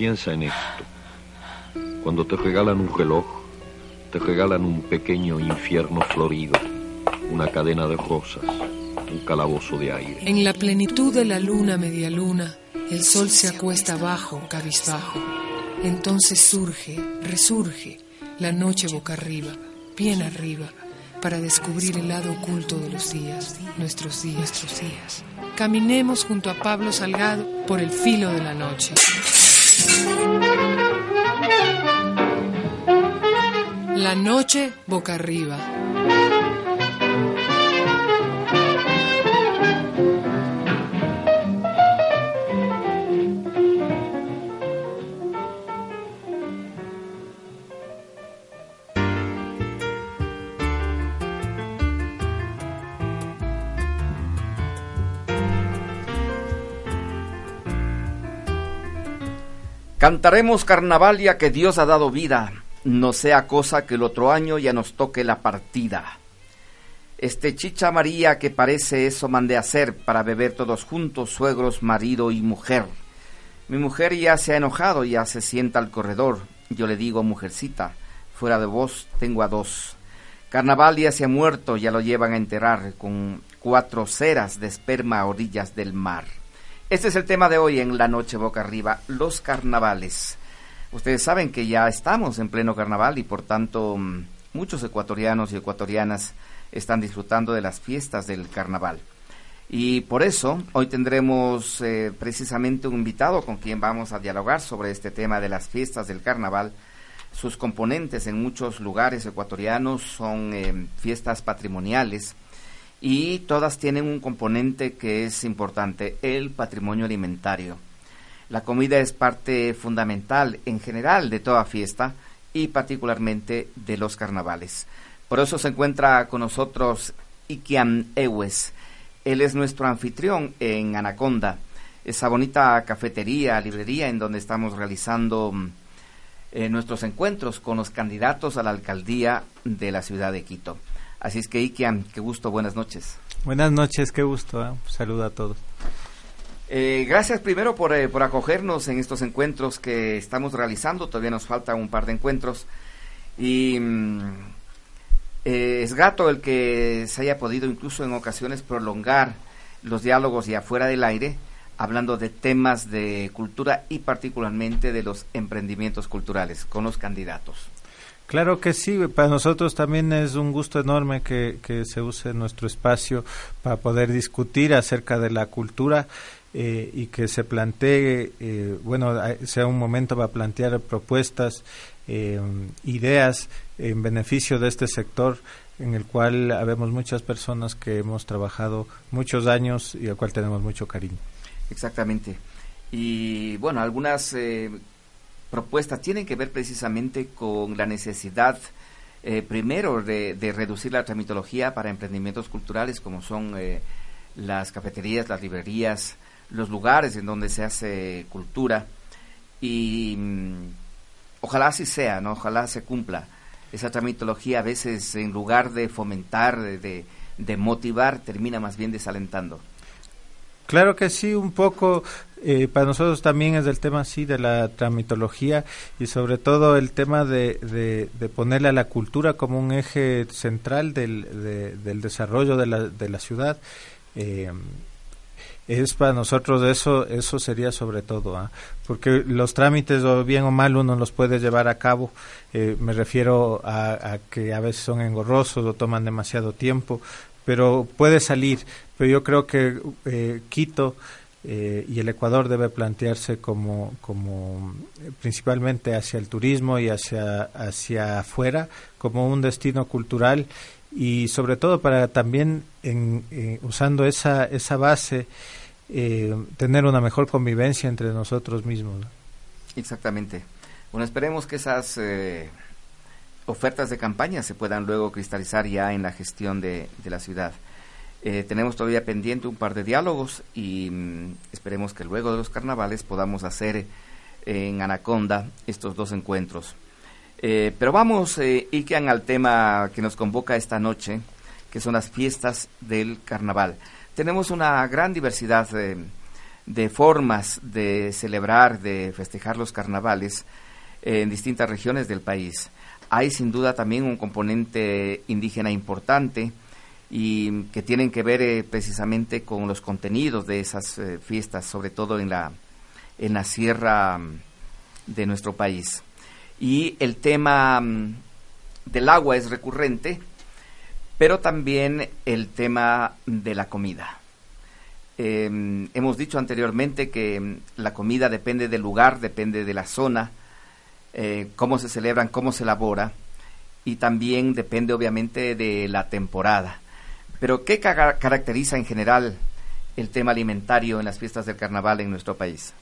Piensa en esto. Cuando te regalan un reloj, te regalan un pequeño infierno florido, una cadena de rosas, un calabozo de aire. En la plenitud de la luna media luna, el sol se acuesta abajo, cabizbajo. Entonces surge, resurge, la noche boca arriba, bien arriba, para descubrir el lado oculto de los días, nuestros días, nuestros días. Caminemos junto a Pablo Salgado por el filo de la noche. La noche boca arriba. Cantaremos carnavalia que Dios ha dado vida, no sea cosa que el otro año ya nos toque la partida. Este chicha María que parece eso mandé hacer para beber todos juntos, suegros, marido y mujer. Mi mujer ya se ha enojado, ya se sienta al corredor. Yo le digo, mujercita, fuera de vos tengo a dos. Carnavalia se ha muerto, ya lo llevan a enterrar con cuatro ceras de esperma a orillas del mar. Este es el tema de hoy en La Noche Boca Arriba, los carnavales. Ustedes saben que ya estamos en pleno carnaval y por tanto mm, muchos ecuatorianos y ecuatorianas están disfrutando de las fiestas del carnaval. Y por eso hoy tendremos eh, precisamente un invitado con quien vamos a dialogar sobre este tema de las fiestas del carnaval. Sus componentes en muchos lugares ecuatorianos son eh, fiestas patrimoniales y todas tienen un componente que es importante, el patrimonio alimentario. La comida es parte fundamental en general de toda fiesta y particularmente de los carnavales. Por eso se encuentra con nosotros Ikian Ewes. Él es nuestro anfitrión en Anaconda, esa bonita cafetería, librería en donde estamos realizando eh, nuestros encuentros con los candidatos a la alcaldía de la ciudad de Quito. Así es que Ikian, qué gusto, buenas noches. Buenas noches, qué gusto, ¿eh? saludo a todos. Eh, gracias primero por, eh, por, acogernos en estos encuentros que estamos realizando, todavía nos falta un par de encuentros y mm, es grato el que se haya podido incluso en ocasiones prolongar los diálogos y afuera del aire, hablando de temas de cultura y particularmente de los emprendimientos culturales con los candidatos. Claro que sí, para nosotros también es un gusto enorme que, se use nuestro espacio para poder discutir acerca de la cultura eh, y que se plantee, eh, bueno, sea un momento para plantear propuestas, eh, ideas en beneficio de este sector en el cual habemos muchas personas que hemos trabajado muchos años y al cual tenemos mucho cariño. Exactamente. Y bueno, algunas propuestas tienen que ver precisamente con la necesidad, eh, primero, de, reducir la tramitología para emprendimientos culturales como son eh, las cafeterías, las librerías, los lugares en donde se hace cultura. Y mm, ojalá así sea, ¿no? Ojalá se cumpla. Esa tramitología a veces, en lugar de fomentar, de, de motivar, termina más bien desalentando. Claro que sí, un poco eh, para nosotros también es el tema sí de la tramitología y sobre todo el tema de, ponerle a la cultura como un eje central del, del desarrollo de la, de la ciudad. Eh, es para nosotros eso eso sería sobre todo ¿ah? porque los trámites o bien o mal uno los puede llevar a cabo eh, me refiero a, a, que a veces son engorrosos o toman demasiado tiempo pero puede salir. Pero yo creo que eh, Quito eh, y el Ecuador debe plantearse como, como principalmente hacia el turismo y hacia, hacia afuera, como un destino cultural y sobre todo para también en, eh, usando esa, esa base tener una mejor convivencia entre nosotros mismos. Exactamente. Bueno, esperemos que esas eh, ofertas de campaña se puedan luego cristalizar ya en la gestión de, de la ciudad. Eh, tenemos todavía pendiente un par de diálogos y mm, esperemos que luego de los carnavales podamos hacer en Anaconda estos dos encuentros. Eh, pero vamos, eh, Ikian, al tema que nos convoca esta noche, que son las fiestas del carnaval. Tenemos una gran diversidad de formas de celebrar, de festejar los carnavales en distintas regiones del país. Hay sin duda también un componente indígena importante y que tienen que ver eh, precisamente con los contenidos de esas eh, fiestas, sobre todo en la, en la sierra mm, de nuestro país. Y el tema mm, del agua es recurrente, pero también el tema de la comida. Em, hemos dicho anteriormente que mm, la comida depende del lugar, depende de la zona, eh, cómo se celebran, cómo se elabora, y también depende obviamente de la temporada. Pero ¿qué caracteriza en general el tema alimentario en las fiestas del carnaval en nuestro país?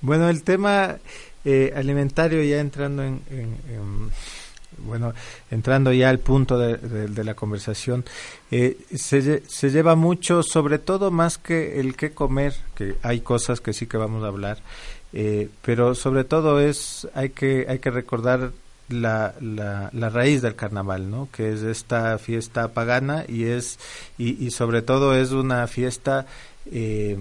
Bueno, el tema eh, alimentario ya entrando en, bueno, entrando ya al punto de, la conversación, eh, se, se, lleva mucho, sobre todo más que el qué comer, que hay cosas que sí que vamos a hablar, eh, pero sobre todo es hay que hay que recordar la, la, raíz del carnaval, ¿no? Que es esta fiesta pagana y es y, sobre todo es una fiesta eh,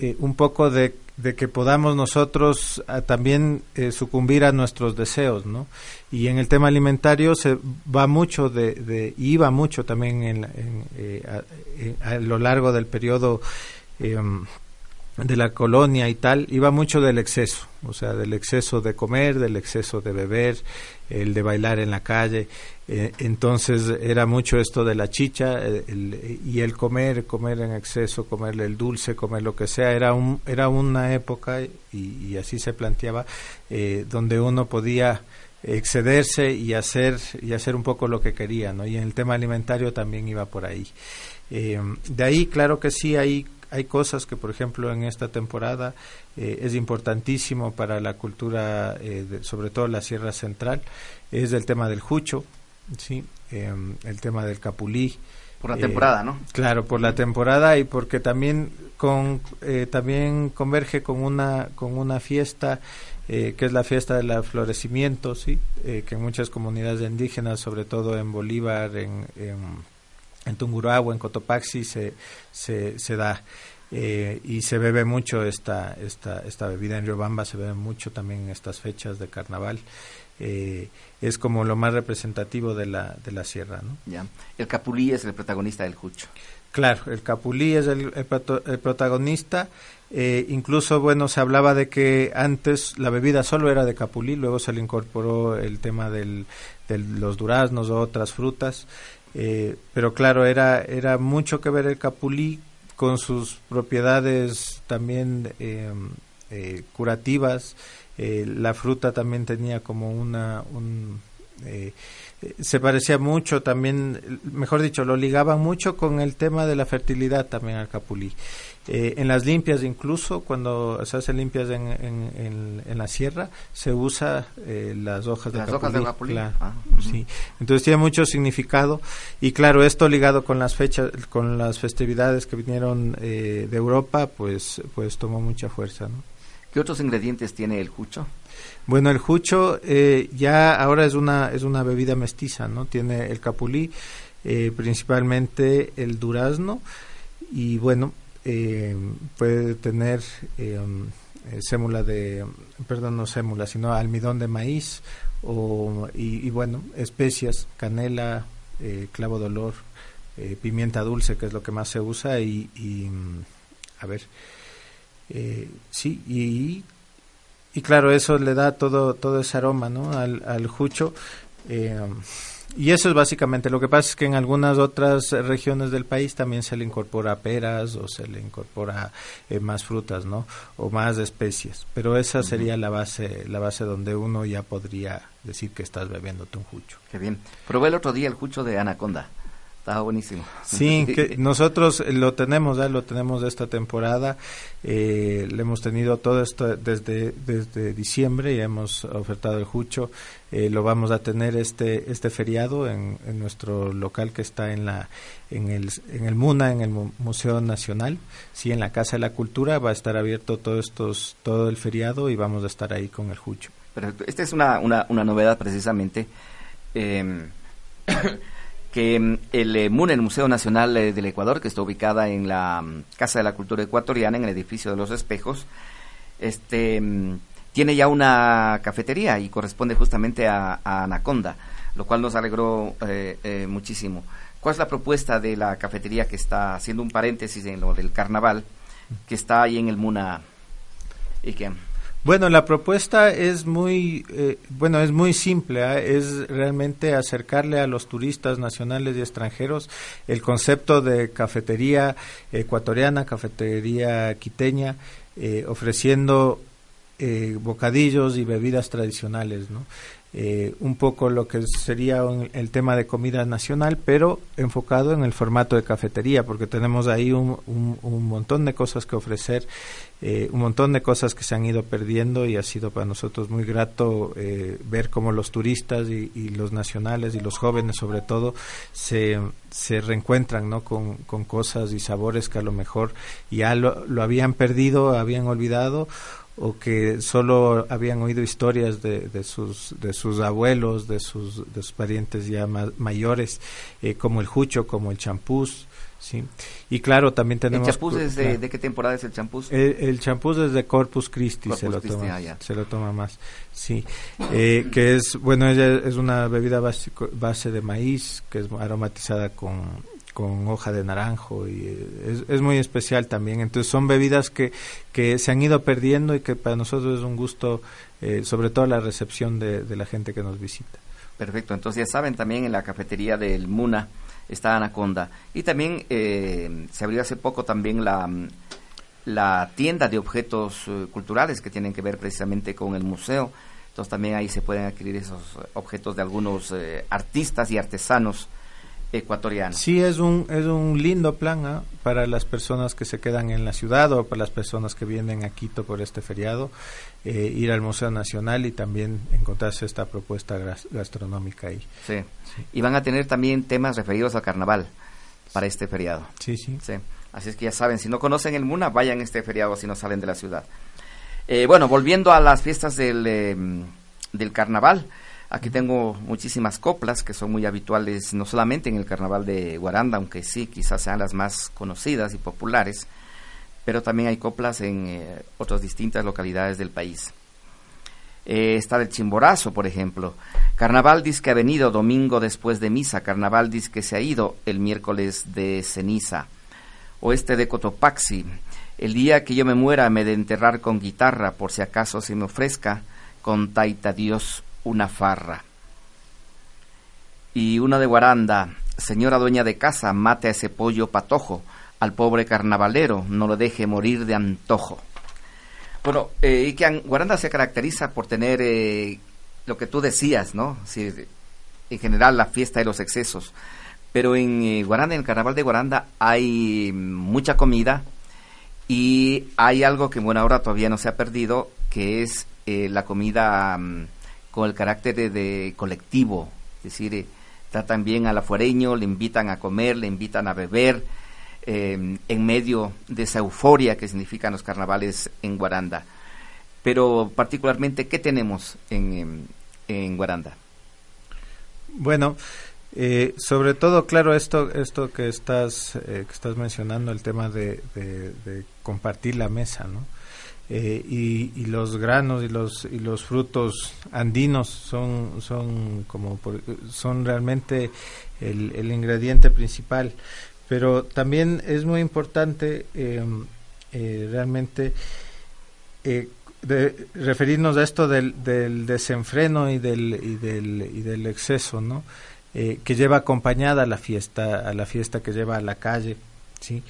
eh, un poco de, de, que podamos nosotros ah, también eh, sucumbir a nuestros deseos, ¿no? Y en el tema alimentario se va mucho de, de iba mucho también en, a, a, lo largo del periodo de la colonia y tal, iba mucho del exceso, o sea, del exceso de comer, del exceso de beber, el de bailar en la calle. Eh, entonces era mucho esto de la chicha eh, y el comer, comer en exceso, comerle el dulce, comer lo que sea. Era, un, era una época, y, así se planteaba, eh, donde uno podía excederse y hacer, y hacer un poco lo que quería, ¿no? Y en el tema alimentario también iba por ahí. de ahí, claro que sí, hay hay cosas que, por ejemplo, en esta temporada eh, es importantísimo para la cultura, eh, sobre todo la Sierra Central, es el tema del jucho, ¿sí? Em, el tema del capulí. Por la temporada, eh, ¿no? Claro, por la temporada y porque también con también converge con una con una fiesta que es la fiesta del florecimiento, sí, que en muchas comunidades indígenas, sobre todo en Bolívar, en, en en Tungurahua, en Cotopaxi se, se, se da. Eh, y se bebe mucho esta, esta, esta bebida en Riobamba, se bebe mucho también en estas fechas de carnaval. Eh, es como lo más representativo de la, de la sierra. ¿no? Ya. El capulí es el protagonista del jucho. Claro, el capulí es el, el, protagonista. Eh, incluso, bueno, se hablaba de que antes la bebida solo era de capulí, luego se le incorporó el tema del, de los duraznos o otras frutas. Eh, pero claro, era, era mucho que ver el capulí con sus propiedades también em, eh, curativas. Eh, la fruta también tenía como una... Un, se parecía mucho también, mejor dicho, lo ligaban mucho con el tema de la fertilidad también al capulí. Eh, en las limpias incluso, cuando se hacen limpias en, en, en, la sierra, se usa eh, las hojas de las hojas de capulí. Ah, sí. Entonces tiene mucho significado y claro, esto ligado con las fechas, con las festividades que vinieron eh, de Europa, pues, pues tomó mucha fuerza. ¿no? ¿Qué otros ingredientes tiene el jucho? Bueno, el jucho ya ahora es una, es una bebida mestiza, ¿no? Tiene el capulí, principalmente el durazno y bueno, eh, puede tener eh, eh, sémula de, perdón, no sémula, sino almidón de maíz o, y, bueno, especias, canela, eh, clavo de olor, pimienta dulce, que es lo que más se usa y, y a ver, sí, y, y claro, eso le da todo, todo ese aroma, ¿no? Al, al jucho. Y eso es básicamente. Lo que pasa es que en algunas otras regiones del país también se le incorpora peras o se le incorpora eh, más frutas, ¿no? O más especies. Pero esa sería la base, la base donde uno ya podría decir que estás bebiendo un jucho. Qué bien. Probé el otro día el jucho de anaconda. Está buenísimo. Sí, que nosotros lo tenemos, lo tenemos de esta temporada. Eh, le hemos tenido todo esto desde, desde diciembre y hemos ofertado el Jucho. Eh, lo vamos a tener este este feriado en, en, nuestro local que está en la en el en el MUNA, en el Museo Nacional. Sí, en la Casa de la Cultura va a estar abierto todo estos todo el feriado y vamos a estar ahí con el Jucho. Perfecto. Esta es una, una, una novedad precisamente. Eh, que mm, el eh, MUN, el Museo Nacional eh, del Ecuador, que está ubicada en la mm, Casa de la Cultura Ecuatoriana, en el edificio de los espejos, este mm, tiene ya una cafetería y corresponde justamente a, Anaconda, lo cual nos alegró eh, muchísimo. ¿Cuál es la propuesta de la cafetería que está haciendo un paréntesis en lo del carnaval, que está ahí en el MUNA? ¿Y que bueno, la propuesta es muy, eh, bueno, es muy simple, ¿ah? es realmente acercarle a los turistas nacionales y extranjeros el concepto de cafetería ecuatoriana, cafetería quiteña, eh, ofreciendo eh, bocadillos y bebidas tradicionales, ¿no? Eh, un poco lo que sería el tema de comida nacional, pero enfocado en el formato de cafetería, porque tenemos ahí un, un, montón de cosas que ofrecer, eh, un montón de cosas que se han ido perdiendo y ha sido para nosotros muy grato eh, ver cómo los turistas y, los nacionales y los jóvenes sobre todo se, se reencuentran ¿no? con, con cosas y sabores que a lo mejor ya lo, lo habían perdido, habían olvidado o que solo habían oído historias de, de, sus de sus abuelos de sus de sus parientes ya mayores eh, como el jucho como el champús sí y claro también tenemos el champús es de, qué temporada es el champús el, champús es de Corpus Christi se lo toma ah, se lo toma más sí. Eh, que es bueno ella es una bebida base, base de maíz que es aromatizada con con hoja de naranjo y eh, es, muy especial también. Entonces son bebidas que, que se han ido perdiendo y que para nosotros es un gusto, eh, sobre todo la recepción de, la gente que nos visita. Perfecto, entonces ya saben, también en la cafetería del Muna está Anaconda. Y también eh, se abrió hace poco también la, la tienda de objetos culturales que tienen que ver precisamente con el museo. Entonces también ahí se pueden adquirir esos objetos de algunos artistas y artesanos ecuatoriano. Sí, es un, es un lindo plan ¿ah? para las personas que se quedan en la ciudad o para las personas que vienen a Quito por este feriado, eh, ir al Museo Nacional y también encontrarse esta propuesta gastronómica ahí. Sí. y van a tener también temas referidos al carnaval para este feriado. Sí, sí. sí. Así es que ya saben, si no conocen el MUNA, vayan este feriado si no salen de la ciudad. Eh, bueno, volviendo a las fiestas del, eh, del carnaval, Aquí tengo muchísimas coplas que son muy habituales, no solamente en el carnaval de Guaranda, aunque sí, quizás sean las más conocidas y populares, pero también hay coplas en eh, otras distintas localidades del país. Eh, está el Chimborazo, por ejemplo. Carnaval dice que ha venido domingo después de misa. Carnaval dice que se ha ido el miércoles de ceniza. Oeste de Cotopaxi. El día que yo me muera me de enterrar con guitarra, por si acaso se me ofrezca, con taita Dios una farra. Y una de Guaranda, señora dueña de casa, mate a ese pollo patojo, al pobre carnavalero, no lo deje morir de antojo. Bueno, eh, y que Guaranda se caracteriza por tener eh, lo que tú decías, ¿no? en general la fiesta de los excesos. Pero en eh, Guaranda, en el carnaval de Guaranda, hay mucha comida y hay algo que, bueno, ahora todavía no se ha perdido, que es la comida... Mm, con el carácter de, colectivo, es decir, eh, tratan bien al afuereño, le invitan a comer, le invitan a beber, eh, en medio de esa euforia que significan los carnavales en Guaranda. Pero particularmente, ¿qué tenemos en, en, Guaranda? Bueno, eh, sobre todo, claro, esto, esto que estás, que estás mencionando, el tema de compartir la mesa, ¿no? Eh, y, los granos y los y los frutos andinos son son como son realmente el, el, ingrediente principal. Pero también es muy importante em, eh, realmente eh, referirnos a esto del, del desenfreno y del y del y del exceso no que lleva acompañada a la fiesta a la fiesta que lleva a la calle sí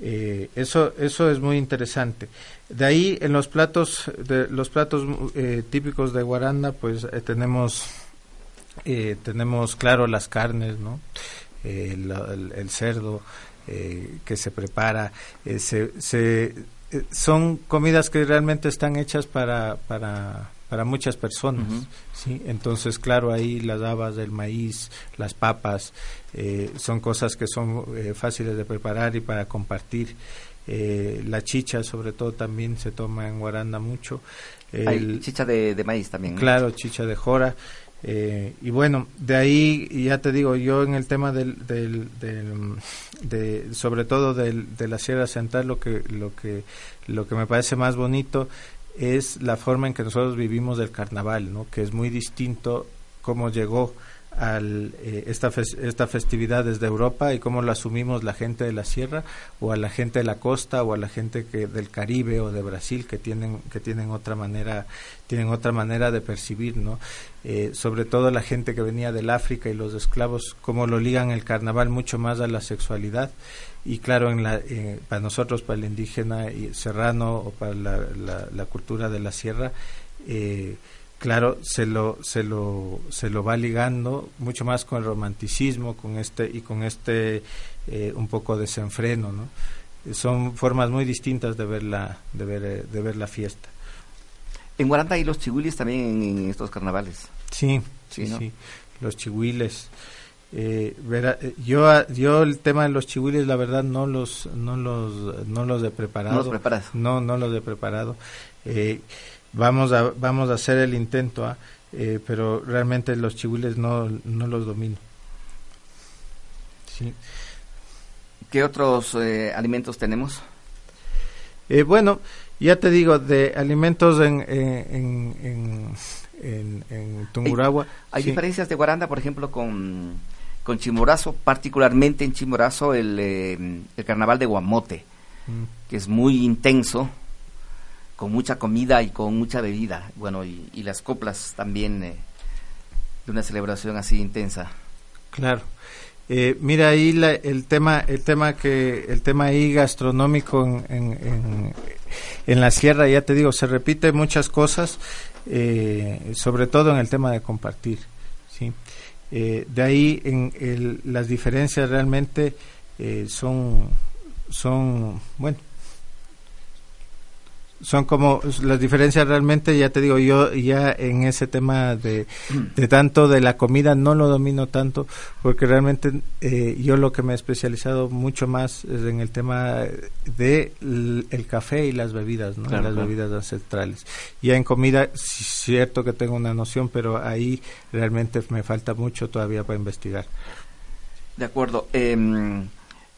eh, eso, eso es muy interesante. De ahí en los platos, de, los platos eh, típicos de Guaranda, pues eh, tenemos, tenemos claro las carnes, ¿no? el, cerdo que se prepara, se, son comidas que realmente están hechas para, para, para muchas personas. ¿sí? Entonces, claro, ahí las habas, el maíz, las papas, son cosas que son fáciles de preparar y para compartir. Eh, la chicha sobre todo también se toma en Guaranda mucho. Hay chicha de, maíz también. Claro, chicha de jora. Eh, y bueno, de ahí ya te digo, yo en el tema del, del, de, sobre todo del, de la Sierra Central, lo que, lo que, lo que me parece más bonito es la forma en que nosotros vivimos del carnaval, ¿no? Que es muy distinto cómo llegó al, eh, esta, esta festividad desde Europa y cómo lo asumimos la gente de la sierra o a la gente de la costa o a la gente que del Caribe o de Brasil que tienen que tienen otra manera tienen otra manera de percibir no eh, sobre todo la gente que venía del África y los esclavos cómo lo ligan el carnaval mucho más a la sexualidad y claro en la, eh, para nosotros para el indígena y serrano o para la, la, cultura de la sierra eh, claro, se lo, se lo, se lo va ligando mucho más con el romanticismo, con este y con este eh, un poco desenfreno, ¿no? Son formas muy distintas de ver la, de ver, de ver la fiesta. En Guaranda hay los chihuiles también en, estos carnavales. Sí, sí, sí, los chihuiles. Eh, yo yo el tema de los chihuiles la verdad no los no los no los he preparado no los preparas no no los he preparado eh, vamos a vamos a hacer el intento ¿ah? eh, pero realmente los chihuiles no, no los domino sí. ¿qué otros eh, alimentos tenemos? Eh, bueno ya te digo de alimentos en en, en, en, Tungurahua hay, diferencias de Guaranda por ejemplo con con Chimorazo particularmente en Chimorazo el, el carnaval de Guamote mm. que es muy intenso con mucha comida y con mucha bebida, bueno, y, las coplas también eh, de una celebración así intensa. Claro. Eh, mira ahí el tema, el tema que, el tema ahí gastronómico en, en, la sierra, ya te digo, se repite muchas cosas, eh, sobre todo en el tema de compartir. De ahí en las diferencias realmente son, son, bueno, son como las diferencias realmente, ya te digo, yo ya en ese tema de, de tanto de la comida no lo domino tanto, porque realmente eh, yo lo que me he especializado mucho más es en el tema de el, café y las bebidas, ¿no? las bebidas ancestrales. Ya en comida, cierto que tengo una noción, pero ahí realmente me falta mucho todavía para investigar. De acuerdo. Em,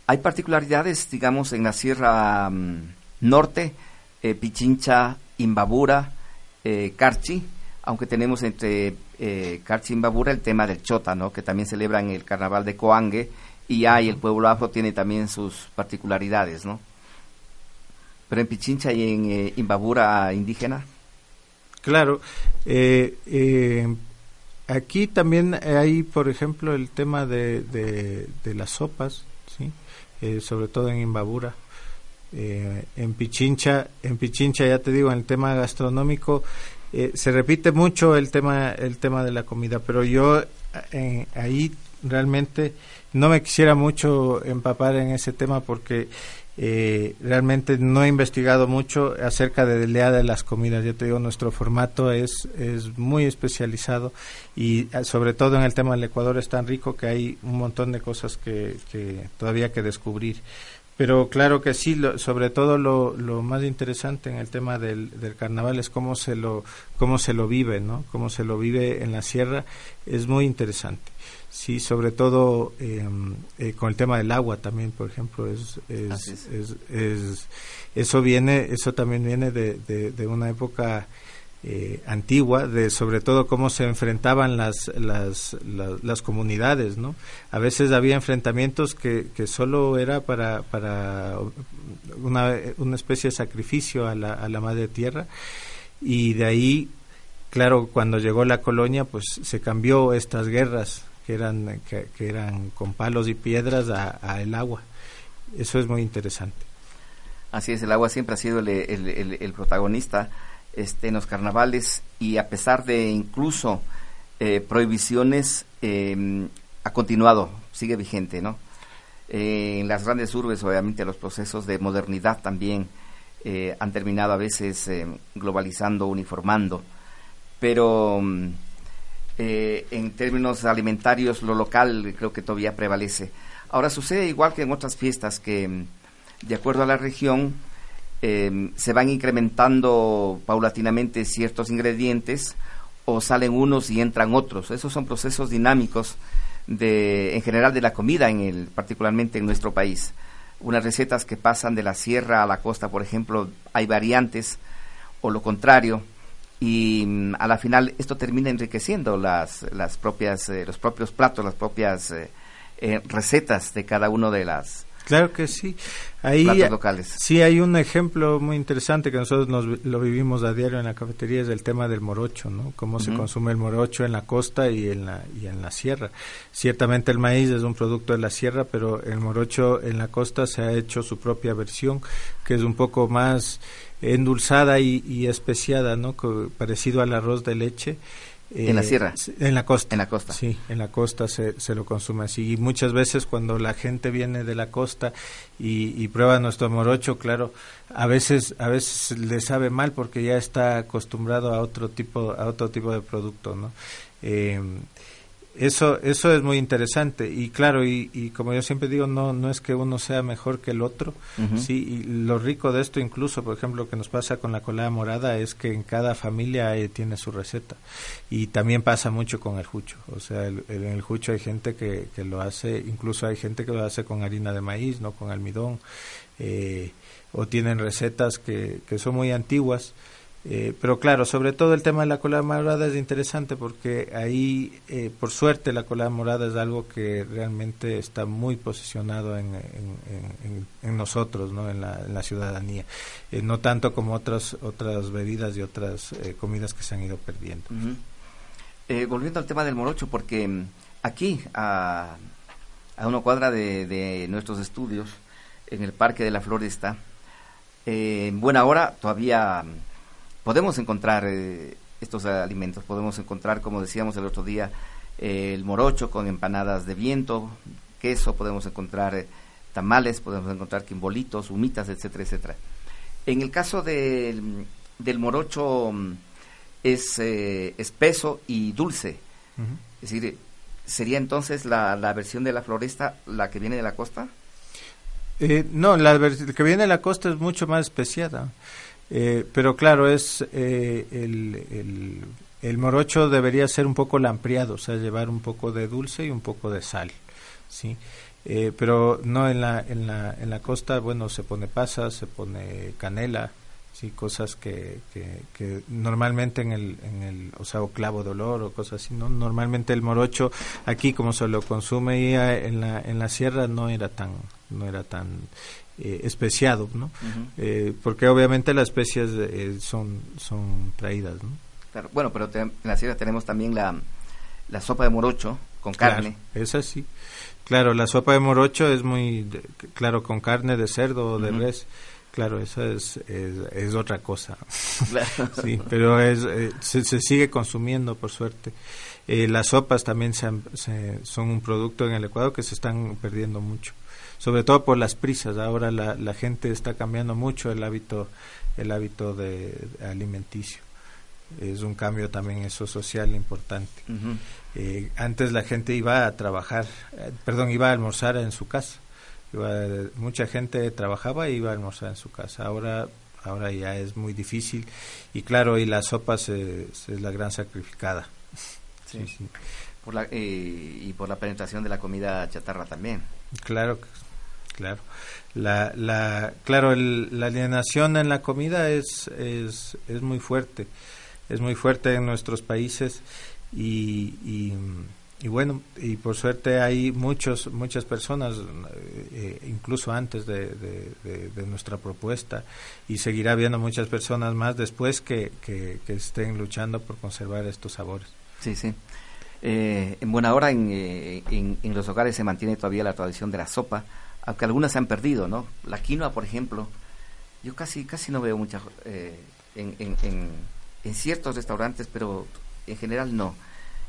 hay particularidades, digamos, en la Sierra mm, Norte, eh, Pichincha, Imbabura, eh, Carchi, aunque tenemos entre eh, Carchi y Imbabura el tema del Chota, ¿no? que también celebran el carnaval de Coangue, y hay el pueblo afro tiene también sus particularidades, ¿no? Pero en Pichincha y en eh, Imbabura indígena. Claro, aquí también hay, por ejemplo, el tema de, de, las sopas, ¿sí? sobre todo en Imbabura. Eh, en Pichincha, en Pichincha ya te digo, en el tema gastronómico eh, se repite mucho el tema, el tema de la comida, pero yo eh, ahí realmente no me quisiera mucho empapar en ese tema porque realmente no he investigado mucho acerca de la de las comidas. Ya te digo, nuestro formato es, es muy especializado y sobre todo en el tema del Ecuador es tan rico que hay un montón de cosas que, que todavía que descubrir. Pero claro que sí, sobre todo lo, lo, más interesante en el tema del, del, carnaval es cómo se lo cómo se lo vive, ¿no? Cómo se lo vive en la sierra es muy interesante. Sí, sobre todo em, eh, con el tema del agua también, por ejemplo, es, es, es. eso viene, eso también viene de, de, de una época eh, antigua de sobre todo cómo se enfrentaban las, las, las, comunidades, ¿no? A veces había enfrentamientos que, que solo era para, para una, una especie de sacrificio a la, a la madre tierra y de ahí, claro, cuando llegó la colonia, pues se cambió estas guerras que eran, que, eran con palos y piedras a, el agua. Eso es muy interesante. Así es, el agua siempre ha sido el, el protagonista este, en los carnavales y a pesar de incluso eh, prohibiciones, em, ha continuado sigue vigente, ¿no? en las grandes urbes, obviamente, los procesos de modernidad también han terminado a veces globalizando, uniformando, pero mm, en términos alimentarios lo local creo que todavía prevalece. Ahora sucede igual que en otras fiestas que, mm, de acuerdo a la región, Em, se van incrementando paulatinamente ciertos ingredientes o salen unos y entran otros. Esos son procesos dinámicos de, en general de la comida, en el, particularmente en nuestro país. Unas recetas que pasan de la sierra a la costa, por ejemplo, hay variantes o lo contrario y mm, a la final esto termina enriqueciendo las, las propias, eh, los propios platos, las propias eh, eh, recetas de cada uno de las Claro que sí. Ahí locales. Sí, hay un ejemplo muy interesante que nosotros nos, lo vivimos a diario en la cafetería, es el tema del morocho, ¿no? Cómo se consume el morocho en la costa y en la, y en la sierra. Ciertamente el maíz es un producto de la sierra, pero el morocho en la costa se ha hecho su propia versión, que es un poco más endulzada y, y especiada, ¿no? Parecido al arroz de leche en la sierra. En la costa. En la costa. Sí, en la costa se, se lo consume así. Y muchas veces cuando la gente viene de la costa y, prueba nuestro morocho, claro, a veces, a veces le sabe mal porque ya está acostumbrado a otro tipo, a otro tipo de producto, ¿no? Eh, eso, eso es muy interesante. Y claro, y, como yo siempre digo, no, no es que uno sea mejor que el otro, sí, y lo rico de esto incluso, por ejemplo, lo que nos pasa con la colada morada es que en cada familia eh, tiene su receta. Y también pasa mucho con el jucho, o sea, en el, jucho hay gente que, que lo hace, incluso hay gente que lo hace con harina de maíz, no con almidón, eh, o tienen recetas que, que son muy antiguas, eh, pero claro, sobre todo el tema de la colada morada es interesante porque ahí, eh, por suerte, la colada morada es algo que realmente está muy posicionado en, en, nosotros, ¿no? en, la, la ciudadanía, eh, no tanto como otras otras bebidas y otras comidas que se han ido perdiendo. volviendo al tema del morocho, porque mm, aquí, a, a una cuadra de, de nuestros estudios, en el Parque de la Floresta, en buena hora todavía podemos encontrar eh, estos alimentos, podemos encontrar, como decíamos el otro día, el morocho con empanadas de viento, queso, podemos encontrar eh, tamales, podemos encontrar quimbolitos, humitas, etcétera, etcétera. En el caso del, del morocho mm, es eh, espeso y dulce, es decir, ¿sería entonces la, la versión de la floresta la que viene de la costa? no, la que viene de la costa es mucho más especiada. Eh, pero claro, es eh, el, el, morocho debería ser un poco lampriado, o sea, llevar un poco de dulce y un poco de sal, ¿sí? Eh, pero no en la, en, la, en la costa, bueno, se pone pasas, se pone canela, sí, cosas que, que, normalmente en el, en el, o sea, o clavo de olor o cosas así, ¿no? Normalmente el morocho aquí, como se lo consume en la, en la sierra, no era tan, no era tan eh, especiado, ¿no? Eh, porque obviamente las especias eh, son, son traídas, ¿no? Claro, bueno, pero en la sierra tenemos también la, la sopa de morocho con carne. esa sí. Claro, la sopa de morocho es muy, claro, con carne de cerdo o de res. Claro, esa es, es, otra cosa. sí, pero es, se, sigue consumiendo, por suerte. las sopas también se, son un producto en el Ecuador que se están perdiendo mucho sobre todo por las prisas. Ahora la, la gente está cambiando mucho el hábito, el hábito de, alimenticio. Es un cambio también eso social importante. Eh, antes la gente iba a trabajar, eh, perdón, iba a almorzar en su casa. mucha gente trabajaba e iba a almorzar en su casa. Ahora ahora ya es muy difícil y claro y la sopa es la gran sacrificada sí. Por la, eh, y por la penetración de la comida chatarra también claro Claro, la, la, claro, la alienación en la comida es, es, es muy fuerte, es muy fuerte en nuestros países y, y, bueno, y por suerte hay muchos, muchas personas, eh, incluso antes de, de, nuestra propuesta, y seguirá habiendo muchas personas más después que, que, estén luchando por conservar estos sabores. Sí, sí. Eh, en buena hora en, eh, en, en, los hogares se mantiene todavía la tradición de la sopa, aunque algunas se han perdido, ¿no? La quinoa, por ejemplo, yo casi casi no veo muchas eh, en, en, en, ciertos restaurantes, pero en general no.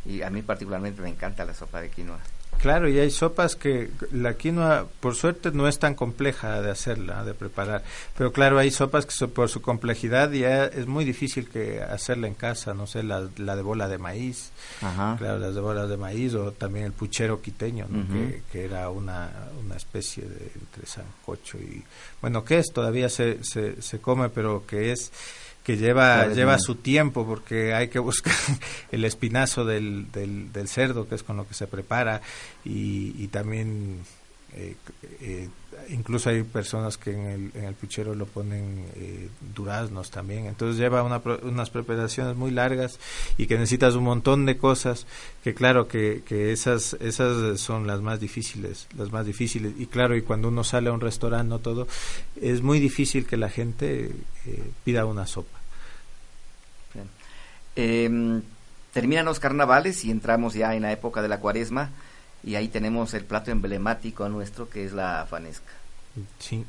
Y a mí particularmente me encanta la sopa de quinoa. Claro, y hay sopas que la quinoa, por suerte, no es tan compleja de hacerla, de preparar. Pero claro, hay sopas que por su complejidad ya es muy difícil que hacerla en casa. No sé, la, la de bola de maíz, claro, las de bolas de maíz, o también el puchero quiteño, que, era una, una especie de entre sancocho y. Bueno, que es, todavía se, se, se come, pero que es que lleva lleva su tiempo porque hay que buscar el espinazo del, del, del, cerdo que es con lo que se prepara y, y también eh, eh, incluso hay personas que en el, en el puchero lo ponen eh, duraznos también. Entonces lleva una, unas preparaciones muy largas y que necesitas un montón de cosas que claro que, que esas esas son las más difíciles las más difíciles. Y claro y cuando uno sale a un restaurante no todo es muy difícil que la gente eh, pida una sopa. Eh, terminan los carnavales y entramos ya en la época de la cuaresma y ahí tenemos el plato emblemático nuestro que es la fanesca. Sí.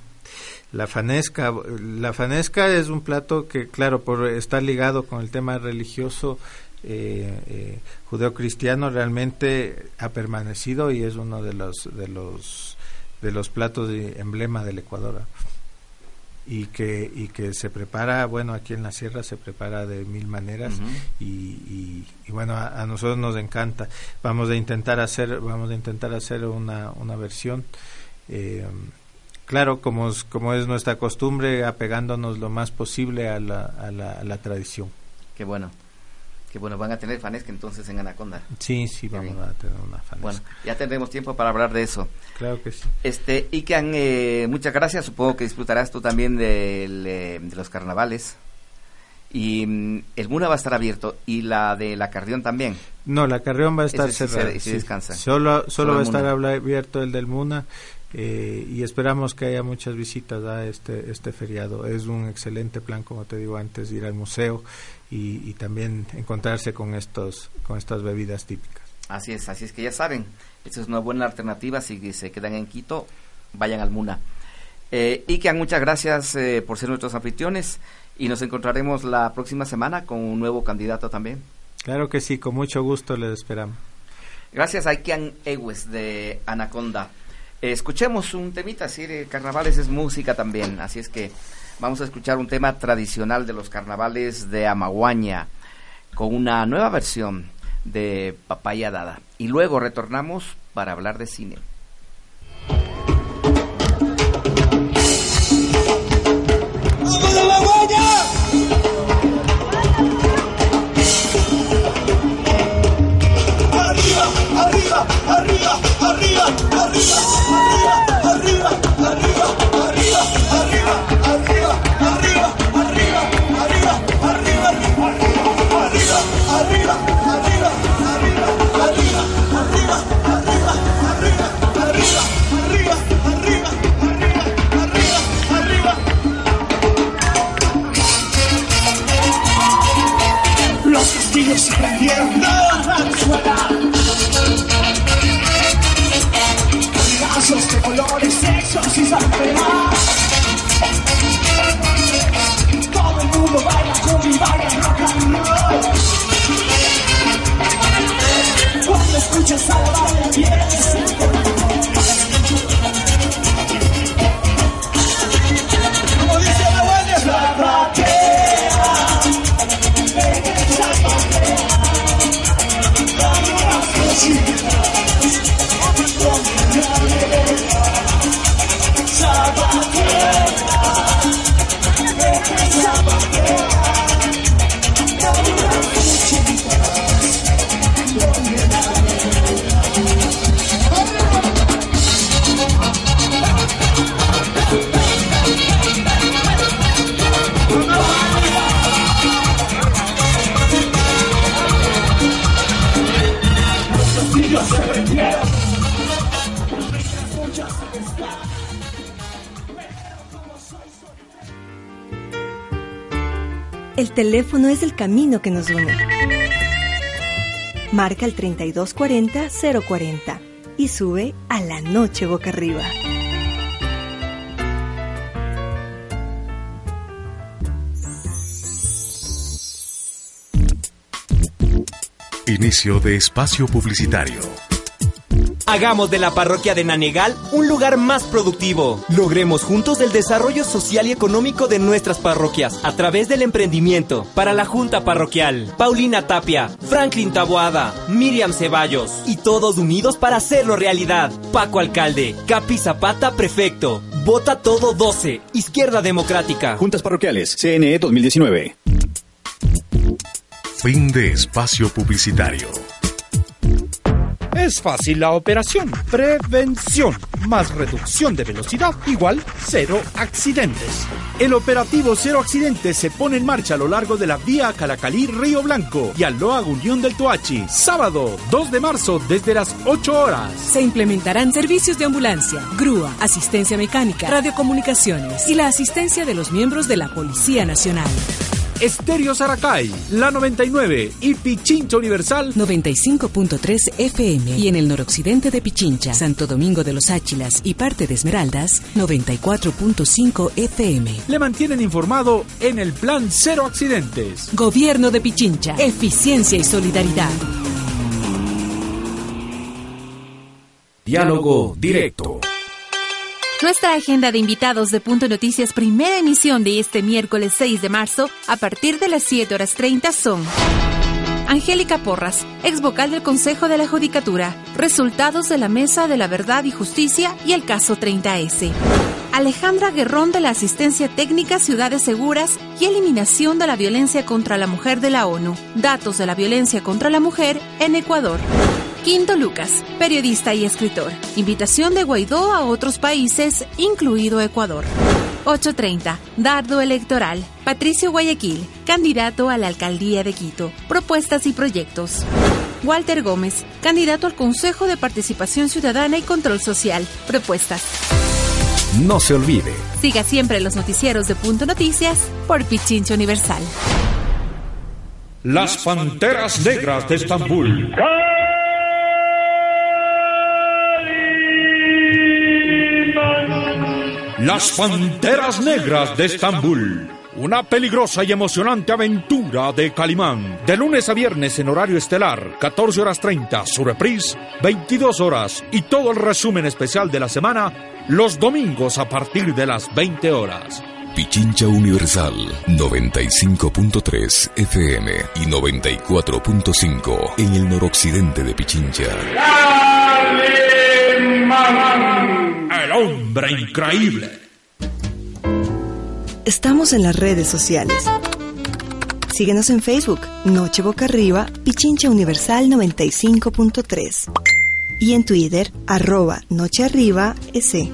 La fanesca, la fanesca es un plato que, claro, por estar ligado con el tema religioso eh, eh, judeocristiano, realmente ha permanecido y es uno de los de los de los platos de emblema del Ecuador y que y que se prepara bueno aquí en la sierra se prepara de mil maneras y, y, bueno a, nosotros nos encanta. Vamos a intentar hacer vamos a intentar hacer una, una versión eh, claro como es, como es nuestra costumbre apegándonos lo más posible a la, a la, a la tradición. Qué bueno que bueno, van a tener fanesca entonces en Anaconda. Sí, sí, vamos a tener una fanesca. Bueno, ya tendremos tiempo para hablar de eso. Claro que sí. Este, Ikan, eh, muchas gracias. Supongo que disfrutarás tú también de, de los carnavales. Y mm, el Muna va a estar abierto y la de la Carrión también. No, la Carrión va a estar cerrada. Sí, descansa. Solo, solo, va a estar abierto el del Muna eh, y esperamos que haya muchas visitas a este, este feriado. Es un excelente plan, como te digo antes, ir al museo y, también encontrarse con estos con estas bebidas típicas. Así es, así es que ya saben, esta es una buena alternativa si se quedan en Quito, vayan al Muna. Eh, Ikian, muchas gracias eh, por ser nuestros anfitriones y nos encontraremos la próxima semana con un nuevo candidato también. Claro que sí, con mucho gusto les esperamos. Gracias a Ikian Ewes de Anaconda. Eh, escuchemos un temita, así carnavales es música también, así es que Vamos a escuchar un tema tradicional de los carnavales de Amaguaña con una nueva versión de Papaya Dada. Y luego retornamos para hablar de cine. Teléfono es el camino que nos une. Marca el 3240-040 y sube a la noche boca arriba. Inicio de espacio publicitario. Hagamos de la parroquia de Nanegal un lugar más productivo. Logremos juntos el desarrollo social y económico de nuestras parroquias a través del emprendimiento. Para la Junta Parroquial, Paulina Tapia, Franklin Taboada, Miriam Ceballos y todos unidos para hacerlo realidad. Paco Alcalde, Capi Zapata Prefecto. Vota todo 12. Izquierda Democrática. Juntas Parroquiales, CNE 2019. Fin de espacio publicitario. Es fácil la operación. Prevención más reducción de velocidad igual cero accidentes. El operativo Cero Accidentes se pone en marcha a lo largo de la vía Calacalí Río Blanco y Aloa Unión del Toachi. Sábado 2 de marzo desde las 8 horas. Se implementarán servicios de ambulancia, grúa, asistencia mecánica, radiocomunicaciones y la asistencia de los miembros de la Policía Nacional. Estéreo Saracay, la 99 y Pichincha Universal 95.3 FM y en el noroccidente de Pichincha, Santo Domingo de los Áchilas y parte de Esmeraldas 94.5 FM. Le mantienen informado en el plan Cero Accidentes. Gobierno de Pichincha, eficiencia y solidaridad. Diálogo directo. Nuestra agenda de invitados de Punto Noticias, primera emisión de este miércoles 6 de marzo, a partir de las 7 horas 30 son... Angélica Porras, ex vocal del Consejo de la Judicatura, resultados de la Mesa de la Verdad y Justicia y el caso 30S. Alejandra Guerrón de la Asistencia Técnica Ciudades Seguras y Eliminación de la Violencia contra la Mujer de la ONU, datos de la violencia contra la mujer en Ecuador. Quinto Lucas, periodista y escritor. Invitación de Guaidó a otros países, incluido Ecuador. 8.30. Dardo Electoral. Patricio Guayaquil, candidato a la alcaldía de Quito. Propuestas y proyectos. Walter Gómez, candidato al Consejo de Participación Ciudadana y Control Social. Propuestas. No se olvide. Siga siempre los noticieros de Punto Noticias por Pichincha Universal. Las Panteras Negras de Estambul. Las Panteras Negras de Estambul. Una peligrosa y emocionante aventura de Calimán. De lunes a viernes en horario estelar, 14 horas 30, su reprise, 22 horas. Y todo el resumen especial de la semana, los domingos a partir de las 20 horas. Pichincha Universal 95.3 FM y 94.5 en el noroccidente de Pichincha. El hombre increíble. Estamos en las redes sociales. Síguenos en Facebook, Noche Boca Arriba, Pichincha Universal 95.3. Y en Twitter, arroba Noche Arriba S.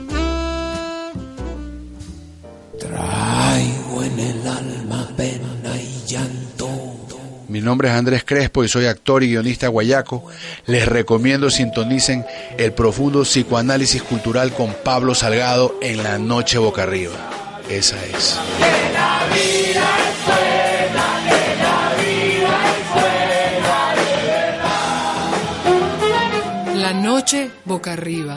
Mi nombre es Andrés Crespo y soy actor y guionista guayaco. Les recomiendo sintonicen el profundo psicoanálisis cultural con Pablo Salgado en la noche boca arriba. Esa es. La noche boca arriba.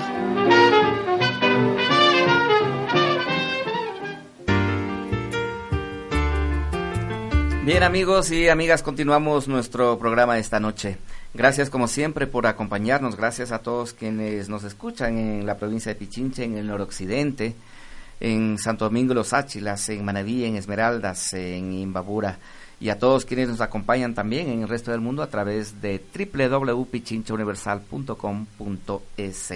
Bien amigos y amigas, continuamos nuestro programa esta noche. Gracias como siempre por acompañarnos, gracias a todos quienes nos escuchan en la provincia de Pichincha, en el noroccidente, en Santo Domingo los Áchilas, en Manaví, en Esmeraldas, en Imbabura y a todos quienes nos acompañan también en el resto del mundo a través de www.pichinchauniversal.com.es.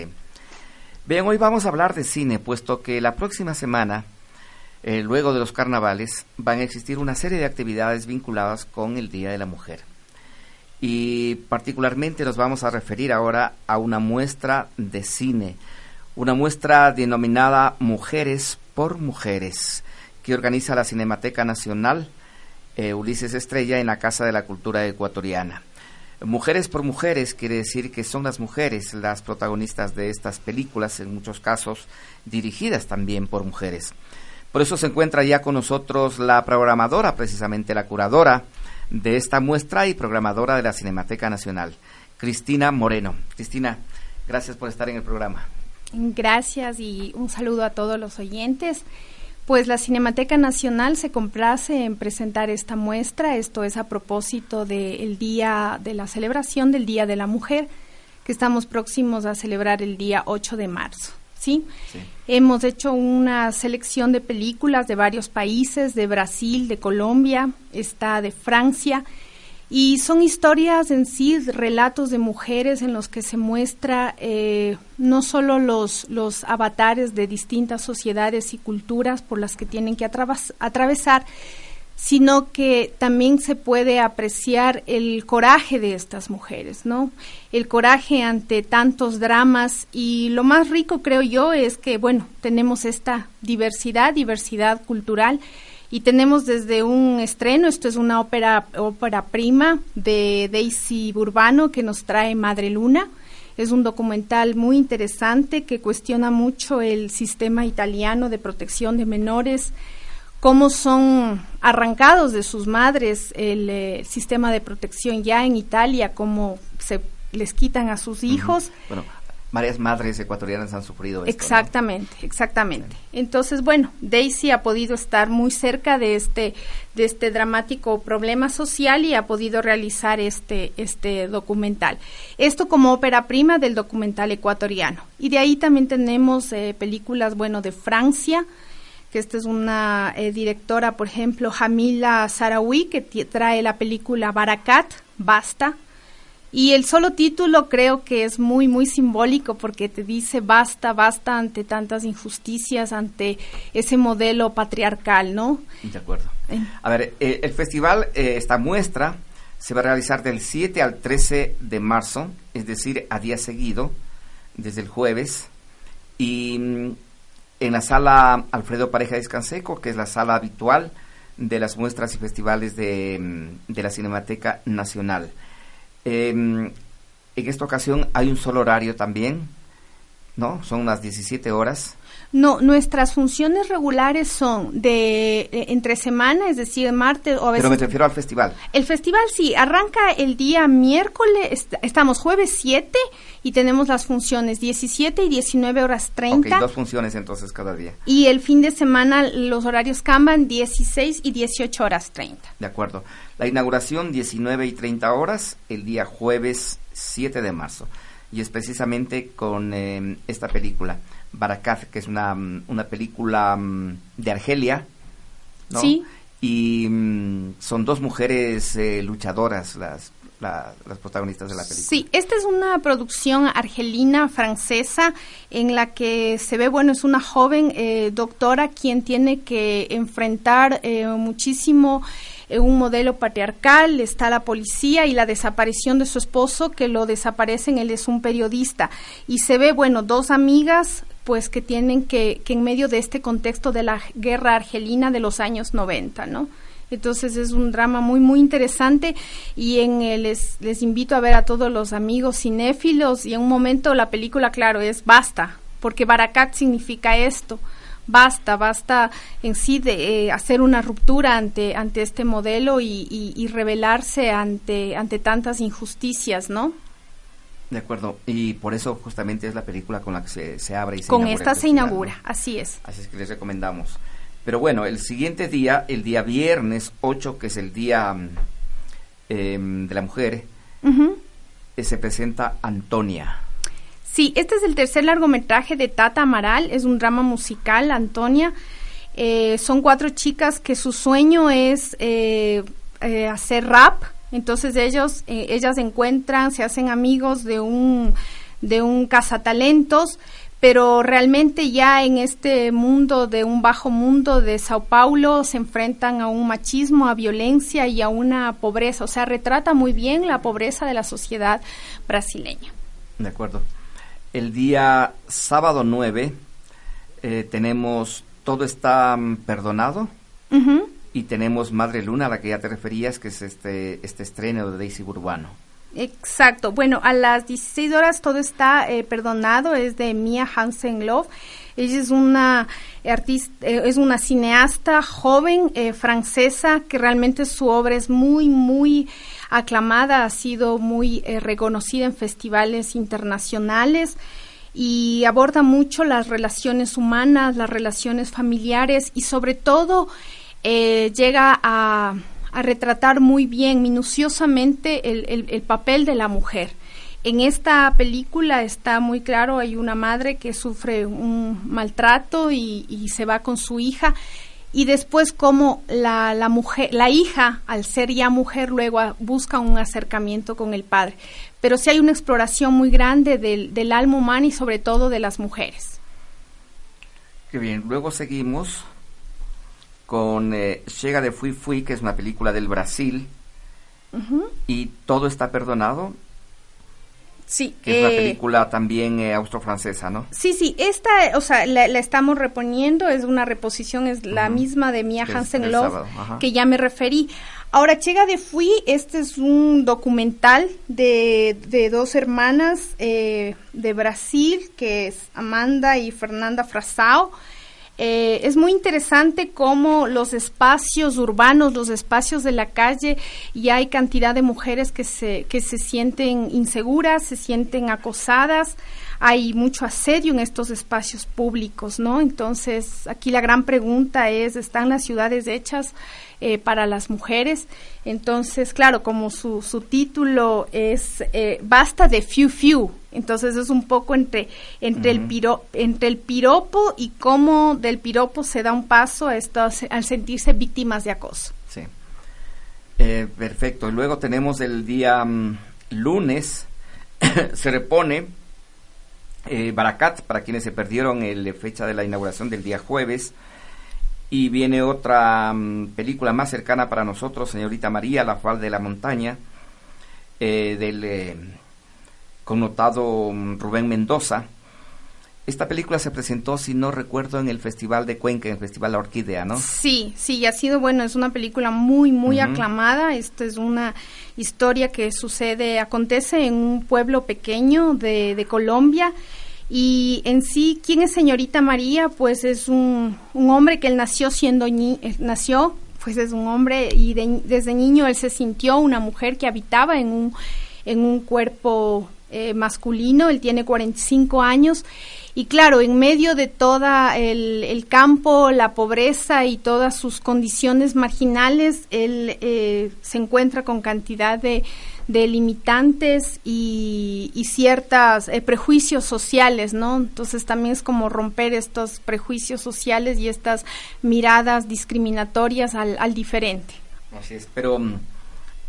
Bien, hoy vamos a hablar de cine, puesto que la próxima semana eh, luego de los carnavales, van a existir una serie de actividades vinculadas con el Día de la Mujer. Y particularmente nos vamos a referir ahora a una muestra de cine, una muestra denominada Mujeres por Mujeres, que organiza la Cinemateca Nacional eh, Ulises Estrella en la Casa de la Cultura Ecuatoriana. Mujeres por Mujeres quiere decir que son las mujeres las protagonistas de estas películas, en muchos casos dirigidas también por mujeres. Por eso se encuentra ya con nosotros la programadora, precisamente la curadora de esta muestra y programadora de la Cinemateca Nacional, Cristina Moreno. Cristina, gracias por estar en el programa. Gracias y un saludo a todos los oyentes. Pues la Cinemateca Nacional se complace en presentar esta muestra. Esto es a propósito del día de la celebración del Día de la Mujer, que estamos próximos a celebrar el día 8 de marzo. ¿Sí? Hemos hecho una selección de películas de varios países, de Brasil, de Colombia, está de Francia, y son historias en sí, relatos de mujeres en los que se muestra eh, no solo los, los avatares de distintas sociedades y culturas por las que tienen que atravesar, sino que también se puede apreciar el coraje de estas mujeres, ¿no? El coraje ante tantos dramas y lo más rico creo yo es que, bueno, tenemos esta diversidad, diversidad cultural y tenemos desde un estreno, esto es una ópera, ópera prima de Daisy Burbano que nos trae Madre Luna, es un documental muy interesante que cuestiona mucho el sistema italiano de protección de menores, cómo son arrancados de sus madres el eh, sistema de protección ya en Italia, cómo se les quitan a sus hijos. Bueno, varias madres ecuatorianas han sufrido esto. Exactamente, exactamente. Entonces, bueno, Daisy ha podido estar muy cerca de este de este dramático problema social y ha podido realizar este este documental. Esto como ópera prima del documental ecuatoriano. Y de ahí también tenemos eh, películas, bueno, de Francia, que esta es una eh, directora, por ejemplo, Jamila Sarawi, que trae la película Barakat, Basta. Y el solo título creo que es muy, muy simbólico porque te dice basta, basta ante tantas injusticias, ante ese modelo patriarcal, ¿no? De acuerdo. A ver, eh, el festival, eh, esta muestra, se va a realizar del 7 al 13 de marzo, es decir, a día seguido, desde el jueves. Y mm, en la sala Alfredo Pareja Descanseco, que es la sala habitual de las muestras y festivales de, mm, de la Cinemateca Nacional. Em, en esta ocasión hay un solo horario también, ¿no? Son unas 17 horas. No, nuestras funciones regulares son de, entre semana, es decir, martes o a veces. Pero me refiero al festival. El festival sí, arranca el día miércoles, estamos jueves 7 y tenemos las funciones 17 y 19 horas 30. Ok, dos funciones entonces cada día. Y el fin de semana los horarios cambian 16 y 18 horas 30. De acuerdo. La inauguración 19 y 30 horas el día jueves 7 de marzo. Y es precisamente con eh, esta película. Barakat, que es una, mm, una película mm, de Argelia, ¿no? Sí. Y mm, son dos mujeres eh, luchadoras, las, las protagonistas de la película. Sí, esta es una producción argelina, francesa, en la que se ve, bueno, es una joven eh, doctora quien tiene que enfrentar eh, muchísimo un modelo patriarcal, está la policía y la desaparición de su esposo que lo desaparecen, él es un periodista. Y se ve, bueno, dos amigas pues que tienen que, que en medio de este contexto de la guerra argelina de los años 90, ¿no? Entonces es un drama muy, muy interesante. Y en les, les invito a ver a todos los amigos cinéfilos. Y en un momento la película, claro, es basta, porque Barakat significa esto, basta, basta en sí de eh, hacer una ruptura ante, ante este modelo y, y, y rebelarse ante, ante tantas injusticias, ¿no? De acuerdo, y por eso justamente es la película con la que se, abre y se Con esta se inaugura, así es. Así es que les recomendamos. Pero bueno, el siguiente día, el día viernes 8, que es el día mm, em, de la mujer, eh, se presenta Antonia. Sí, este es el tercer largometraje de Tata Amaral, es un drama musical, Antonia. Eh, son cuatro chicas que su sueño es eh, hacer rap entonces ellos, eh, ellas encuentran, se hacen amigos de un, de un cazatalentos, pero realmente ya en este mundo de un bajo mundo de Sao Paulo se enfrentan a un machismo, a violencia y a una pobreza. O sea, retrata muy bien la pobreza de la sociedad brasileña. De acuerdo. El día sábado 9 eh, tenemos Todo está mm, perdonado y tenemos Madre Luna, a la que ya te referías, que es este, este estreno de Daisy Burbano. Exacto. Bueno, a las 16 horas todo está eh, perdonado, es de Mia Hansen Love. Ella es una artista, eh, es una cineasta joven eh, francesa que realmente su obra es muy, muy aclamada, ha sido muy reconocida en festivales internacionales y aborda mucho las relaciones humanas, las relaciones familiares y sobre todo eh, llega a, retratar muy bien, minuciosamente, el, papel de la mujer. En esta película está muy claro, hay una madre que sufre un maltrato y, y se va con su hija y después como la, la, mujer, la hija, al ser ya mujer, luego busca un acercamiento con el padre. Pero sí hay una exploración muy grande del, del alma humana y sobre todo de las mujeres. Qué bien. Luego seguimos con eh, Chega de Fui Fui, que es una película del Brasil. Y Todo está perdonado, Sí, que es una eh, película también eh, austro-francesa, ¿no? Sí, sí, esta, o sea, la, la estamos reponiendo, es una reposición, es la misma de Mia Hansen Love, que ya me referí. Ahora, Chega de Fui, este es un documental de, de dos hermanas eh, de Brasil, que es Amanda y Fernanda Frazao. Eh, es muy interesante cómo los espacios urbanos, los espacios de la calle, y hay cantidad de mujeres que se, que se sienten inseguras, se sienten acosadas, hay mucho asedio en estos espacios públicos, ¿no? Entonces, aquí la gran pregunta es, ¿están las ciudades hechas eh, para las mujeres? Entonces, claro, como su, su título es eh, Basta de Few Few, entonces es un poco entre, entre, el piro, entre el piropo y cómo del piropo se da un paso a estos, al sentirse víctimas de acoso. Sí. Eh, perfecto. Y luego tenemos el día mm, lunes, se repone eh, Baracat, para quienes se perdieron la fecha de la inauguración del día jueves. Y viene otra mm, película más cercana para nosotros, Señorita María, La Fal de la Montaña, eh, del eh, connotado mm, Rubén Mendoza. Esta película se presentó, si no recuerdo, en el Festival de Cuenca, en el Festival La Orquídea, ¿no? Sí, sí, y ha sido bueno, es una película muy, muy aclamada. Esta es una historia que sucede, acontece en un pueblo pequeño de, de Colombia. Y en sí, ¿quién es señorita María? Pues es un, un hombre que él nació siendo ni eh, nació, pues es un hombre y de- desde niño él se sintió una mujer que habitaba en un, en un cuerpo eh, masculino, él tiene 45 años y claro, en medio de toda el, el campo, la pobreza y todas sus condiciones marginales, él eh, se encuentra con cantidad de, de limitantes y, y ciertos prejuicios sociales, ¿no? Entonces también es como romper estos prejuicios sociales y estas miradas discriminatorias al, al diferente. Así es, pero mm,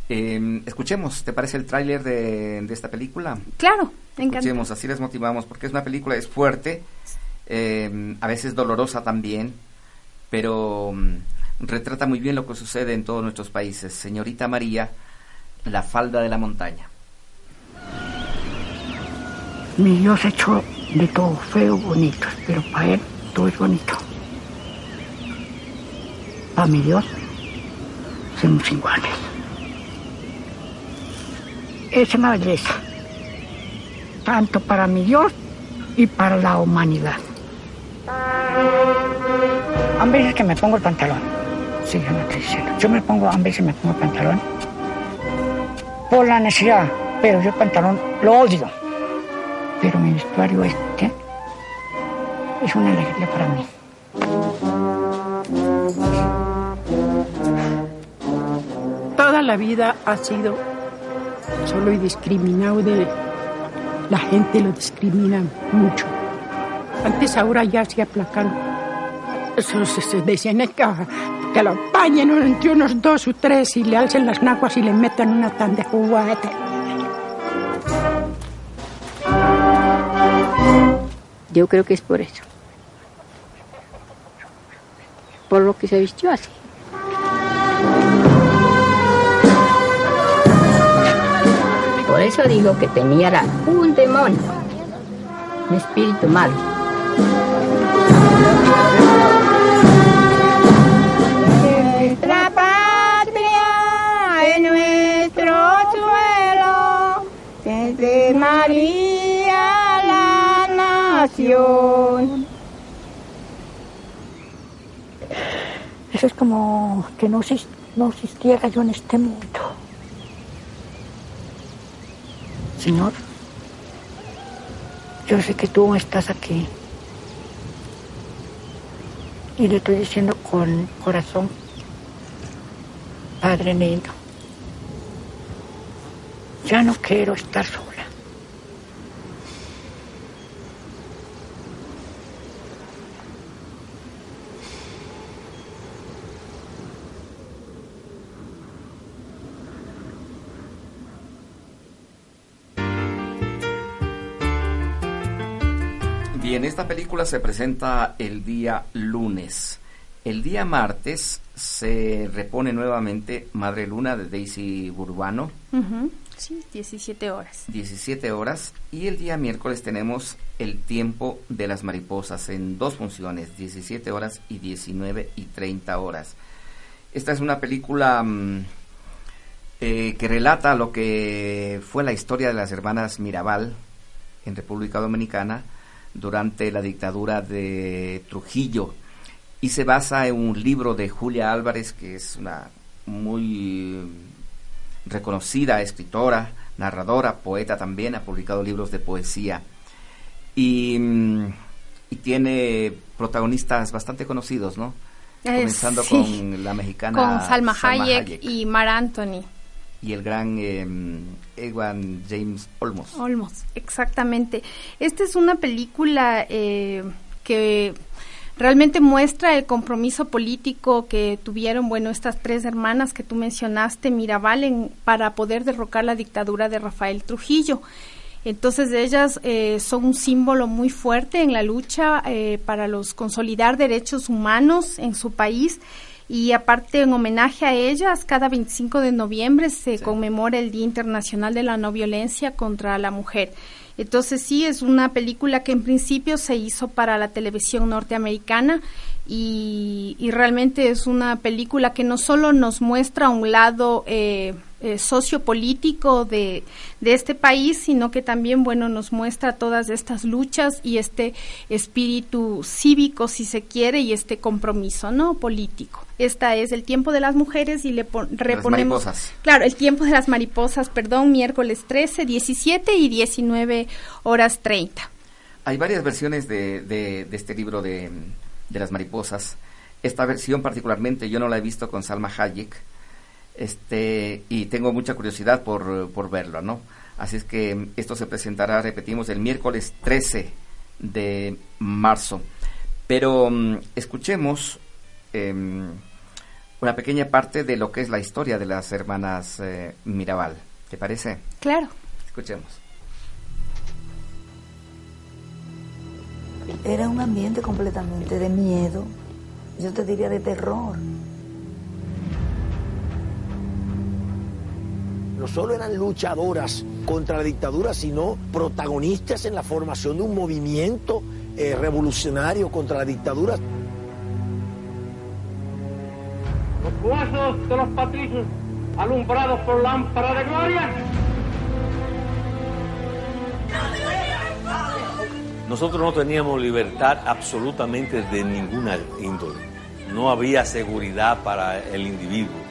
eh, escuchemos, ¿te parece el tráiler de, de esta película? Claro, encantado. Escuchemos, así les motivamos, porque es una película, es fuerte, eh, a veces dolorosa también, pero mm, retrata muy bien lo que sucede en todos nuestros países. Señorita María, la falda de la montaña. Mi Dios hecho de todo feo, bonito, pero para Él todo es bonito. Para mi Dios somos iguales. Es una belleza, tanto para mi Dios y para la humanidad. A veces que me pongo el pantalón, sí, yo no estoy diciendo. Yo me pongo, a veces me pongo el pantalón por la necesidad, pero yo el pantalón lo odio. Pero mi vestuario este es una alegría para mí. Toda la vida ha sido solo y discriminado de la gente lo discrimina mucho. Antes ahora ya se aplacan. Eso se, se decían "Es que, que lo apañen entre unos dos o tres y le alcen las naguas y le metan una tan de juguete. Yo creo que es por eso. Por lo que se vistió así. Eso dijo que tenía era un demonio, un espíritu malo. Nuestra patria, en nuestro suelo, desde María la nación. Eso es como que no, exis- no existiera yo en este mundo. Señor, yo sé que tú estás aquí. Y le estoy diciendo con corazón, Padre lindo, ya no quiero estar sola. Bien, esta película se presenta el día lunes. El día martes se repone nuevamente Madre Luna de Daisy Burbano, Sí, 17 horas. 17 horas. Y el día miércoles tenemos El tiempo de las mariposas en dos funciones, 17 horas y 19 y 30 horas. Esta es una película mm, eh, que relata lo que fue la historia de las hermanas Mirabal en República Dominicana durante la dictadura de Trujillo y se basa en un libro de Julia Álvarez que es una muy reconocida escritora, narradora, poeta también, ha publicado libros de poesía y, mm, y tiene protagonistas bastante conocidos, ¿no? Eh, Comenzando sí. con la mexicana Con Salma, Salma Hayek, Hayek. y Mar Anthony. Y el gran eh, Ewan James Olmos. Olmos, exactamente. Esta es una película eh, que realmente muestra el compromiso político que tuvieron, bueno, estas tres hermanas que tú mencionaste, Mirabal, en- para poder derrocar la dictadura de Rafael Trujillo. Entonces ellas eh, son un símbolo muy fuerte en la lucha eh, para los consolidar derechos humanos en su país y aparte en homenaje a ellas cada 25 de noviembre se conmemora el Día Internacional de la No Violencia contra la Mujer. Entonces sí es una película que en principio se hizo para la televisión norteamericana y, y realmente es una película que no solo nos muestra un lado eh, eh, sociopolítico de, de este país, sino que también, bueno, nos muestra todas estas luchas y este espíritu cívico, si se quiere, y este compromiso, ¿no? Político. Esta es el tiempo de las mujeres y le pon- reponemos. mariposas. Claro, el tiempo de las mariposas, perdón, miércoles 13, 17 y 19 horas 30. Hay varias versiones de, de- de este libro de, de las mariposas. Esta versión particularmente yo no la he visto con Salma Hayek este, y tengo mucha curiosidad por, por verlo, ¿no? Así es que esto se presentará, repetimos, el miércoles 13 de marzo. Pero mm, escuchemos em, una pequeña parte de lo que es la historia de las hermanas eh, Mirabal. ¿Te parece? Claro. Escuchemos. Era un ambiente completamente de miedo, yo te diría de terror. no solo eran luchadoras contra la dictadura, sino protagonistas en la formación de un movimiento eh, revolucionario contra la dictadura. Los huesos de los patricios alumbrados por lámpara de gloria. Nosotros no teníamos libertad absolutamente de ninguna índole. No había seguridad para el individuo.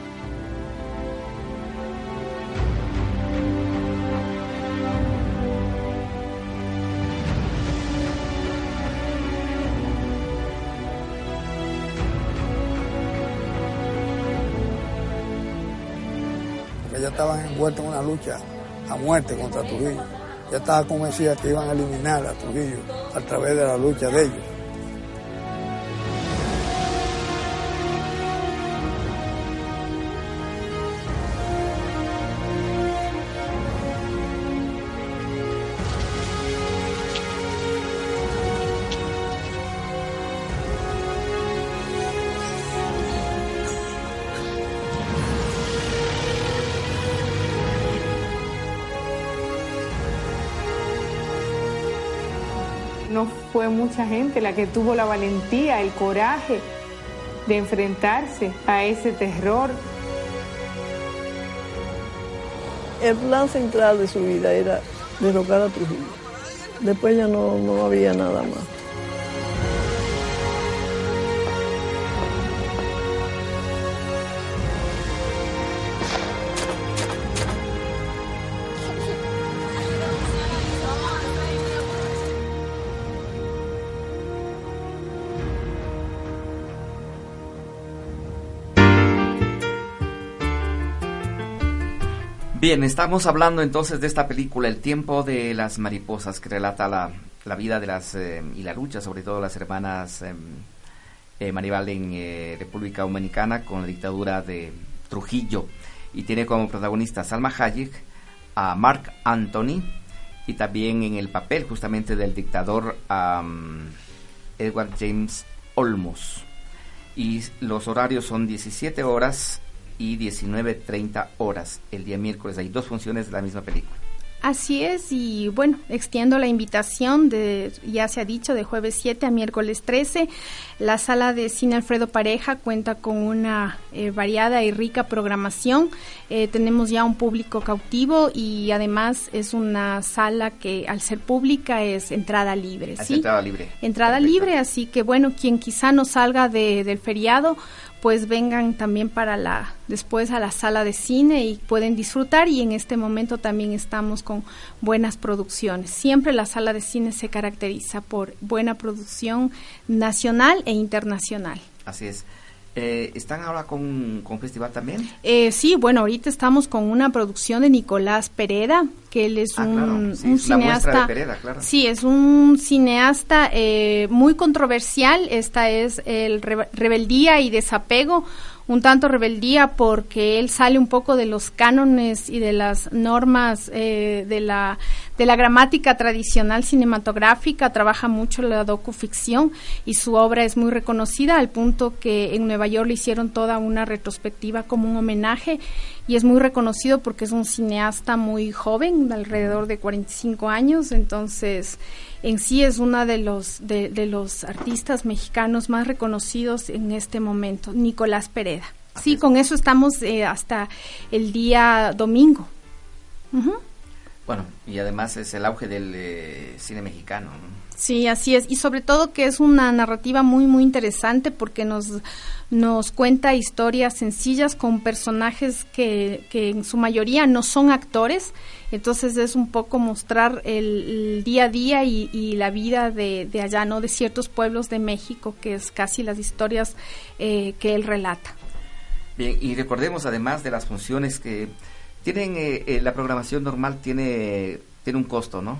Estaban envueltos en una lucha a muerte contra Trujillo. Ya estaba convencida que iban a eliminar a Trujillo a través de la lucha de ellos. Fue mucha gente la que tuvo la valentía, el coraje de enfrentarse a ese terror. El plan central de su vida era derrocar a Trujillo. Después ya no, no había nada más. Bien, estamos hablando entonces de esta película, El tiempo de las mariposas, que relata la, la vida de las eh, y la lucha, sobre todo las hermanas eh, eh, Maribal en eh, República Dominicana con la dictadura de Trujillo. Y tiene como protagonista a Salma Hayek, a Mark Anthony y también en el papel justamente del dictador Edward James Olmos. Y los horarios son 17 horas y 19.30 horas el día miércoles. Hay dos funciones de la misma película. Así es, y bueno, extiendo la invitación de, ya se ha dicho, de jueves 7 a miércoles 13. La sala de cine Alfredo Pareja cuenta con una eh, variada y rica programación. Eh, tenemos ya un público cautivo y además es una sala que al ser pública es entrada libre. ¿sí? entrada libre. Entrada libre, así que bueno, quien quizá no salga de, del feriado pues vengan también para la después a la sala de cine y pueden disfrutar y en este momento también estamos con buenas producciones. Siempre la sala de cine se caracteriza por buena producción nacional e internacional. Así es. Eh, ¿Están ahora con, con festival también? Eh, sí, bueno, ahorita estamos con una producción de Nicolás Pereda, que él es Ah, un, claro, es cineasta. de Pereda, claro. Sí, es un cineasta eh, muy controversial. Esta es el Re- Rebeldía y Desapego. Un tanto rebeldía porque él sale un poco de los cánones y de las normas eh, de la de la gramática tradicional cinematográfica, trabaja mucho la docuficción y su obra es muy reconocida al punto que en Nueva York le hicieron toda una retrospectiva como un homenaje y es muy reconocido porque es un cineasta muy joven, de alrededor de 45 años, entonces en sí es uno de los de, de los artistas mexicanos más reconocidos en este momento, Nicolás Pereda. Sí, con eso estamos eh, hasta el día domingo. Bueno, y además es el auge del eh, cine mexicano. ¿no? Sí, así es. Y sobre todo que es una narrativa muy, muy interesante porque nos, nos cuenta historias sencillas con personajes que, que en su mayoría no son actores. Entonces es un poco mostrar el, el día a día y, y la vida de, de allá, ¿no? De ciertos pueblos de México, que es casi las historias eh, que él relata. Bien, y recordemos además de las funciones que tienen, eh, eh, la programación normal tiene, tiene un costo, ¿no?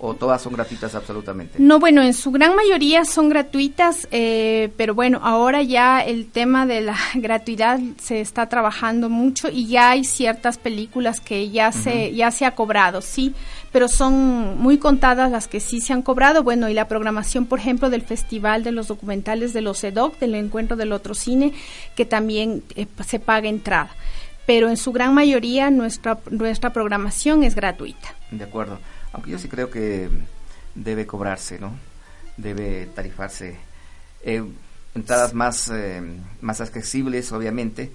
O todas son gratuitas absolutamente. No, bueno, en su gran mayoría son gratuitas, eh, pero bueno, ahora ya el tema de la gratuidad se está trabajando mucho y ya hay ciertas películas que ya se ya se ha cobrado, sí, pero son muy contadas las que sí se han cobrado. Bueno, y la programación, por ejemplo, del Festival de los Documentales de los EDOC, del Encuentro del Otro Cine, que también eh, se paga entrada. Pero en su gran mayoría nuestra nuestra programación es gratuita. De acuerdo. Aunque yo sí creo que debe cobrarse, ¿no? Debe tarifarse. Eh, entradas más, eh, más accesibles, obviamente,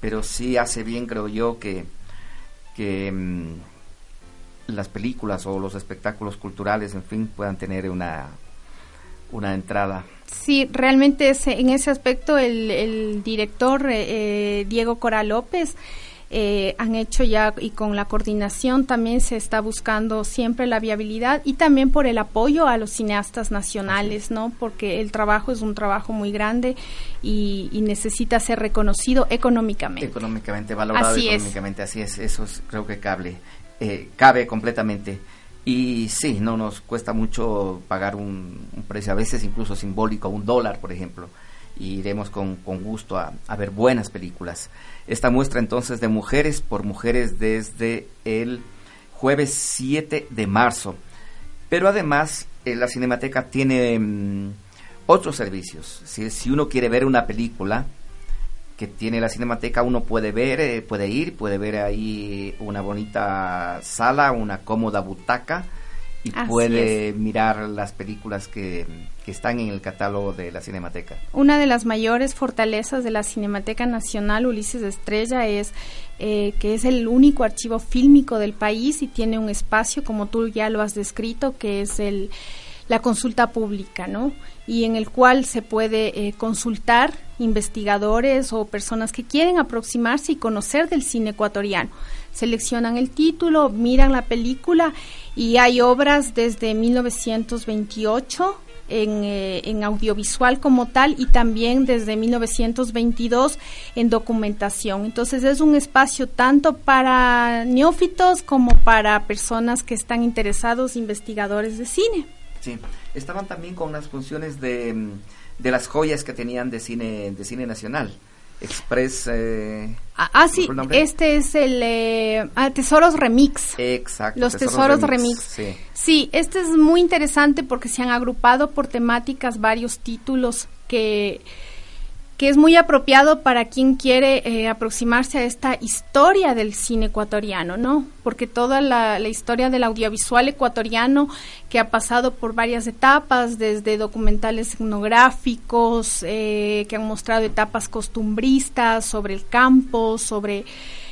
pero sí hace bien, creo yo, que, que mm, las películas o los espectáculos culturales, en fin, puedan tener una, una entrada. Sí, realmente ese- en ese aspecto el, el director eh, eh, Diego Cora López eh, han hecho ya y con la coordinación también se está buscando siempre la viabilidad y también por el apoyo a los cineastas nacionales, ¿no? Porque el trabajo es un trabajo muy grande y, y necesita ser reconocido económicamente. Económicamente valorado, Así es. económicamente, así es, eso es- creo que cabe, eh, cabe completamente. Y sí, no nos cuesta mucho pagar un, un precio, a veces incluso simbólico, un dólar, por ejemplo, y iremos con, con gusto a, ver buenas películas. Esta muestra entonces de mujeres por mujeres desde el jueves 7 de marzo. Pero además, eh, la Cinemateca tiene mm, otros servicios. Si, si uno quiere ver una película que tiene la Cinemateca, uno puede ver, eh, puede ir, puede ver ahí una bonita sala, una cómoda butaca y Así puede mirar las películas que, que están en el catálogo de la Cinemateca. Una de las mayores fortalezas de la Cinemateca Nacional Ulises Estrella es eh, que es el único archivo fílmico del país y tiene un espacio, como tú ya lo has descrito, que es el la consulta pública, ¿no? Y en el cual se puede eh, consultar investigadores o personas que quieren aproximarse y conocer del cine ecuatoriano. Seleccionan el título, miran la película y hay obras desde 1928 en, eh, en audiovisual como tal y también desde 1922 en documentación. Entonces es un espacio tanto para neófitos como para personas que están interesados, investigadores de cine. Sí, estaban también con las funciones de, mm, de las joyas que tenían de cine, de cine nacional. Express. Eh, ah, ah sí, este es el eh, ah, Tesoros Remix. Exacto. Los Tesoros, Remix. Sí. sí, este es muy interesante porque se han agrupado por temáticas varios títulos que que es muy apropiado para quien quiere eh, aproximarse a esta historia del cine ecuatoriano, ¿no? Porque toda la, historia del audiovisual ecuatoriano que ha pasado por varias etapas, desde documentales etnográficos, eh, que han mostrado etapas costumbristas sobre el campo, sobre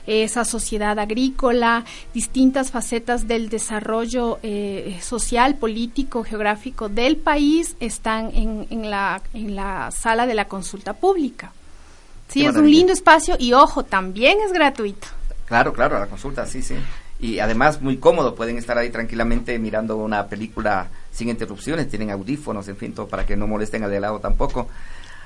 esa sociedad agrícola, distintas facetas del desarrollo eh, social, político, geográfico del país están en, en, la, en la sala de la consulta pública. Sí, es un lindo espacio y ojo, también es gratuito. Claro, claro, la consulta, sí, sí. Y además muy cómodo, pueden estar ahí tranquilamente mirando una película sin interrupciones, tienen audífonos, en fin, todo para que no molesten al de lado tampoco.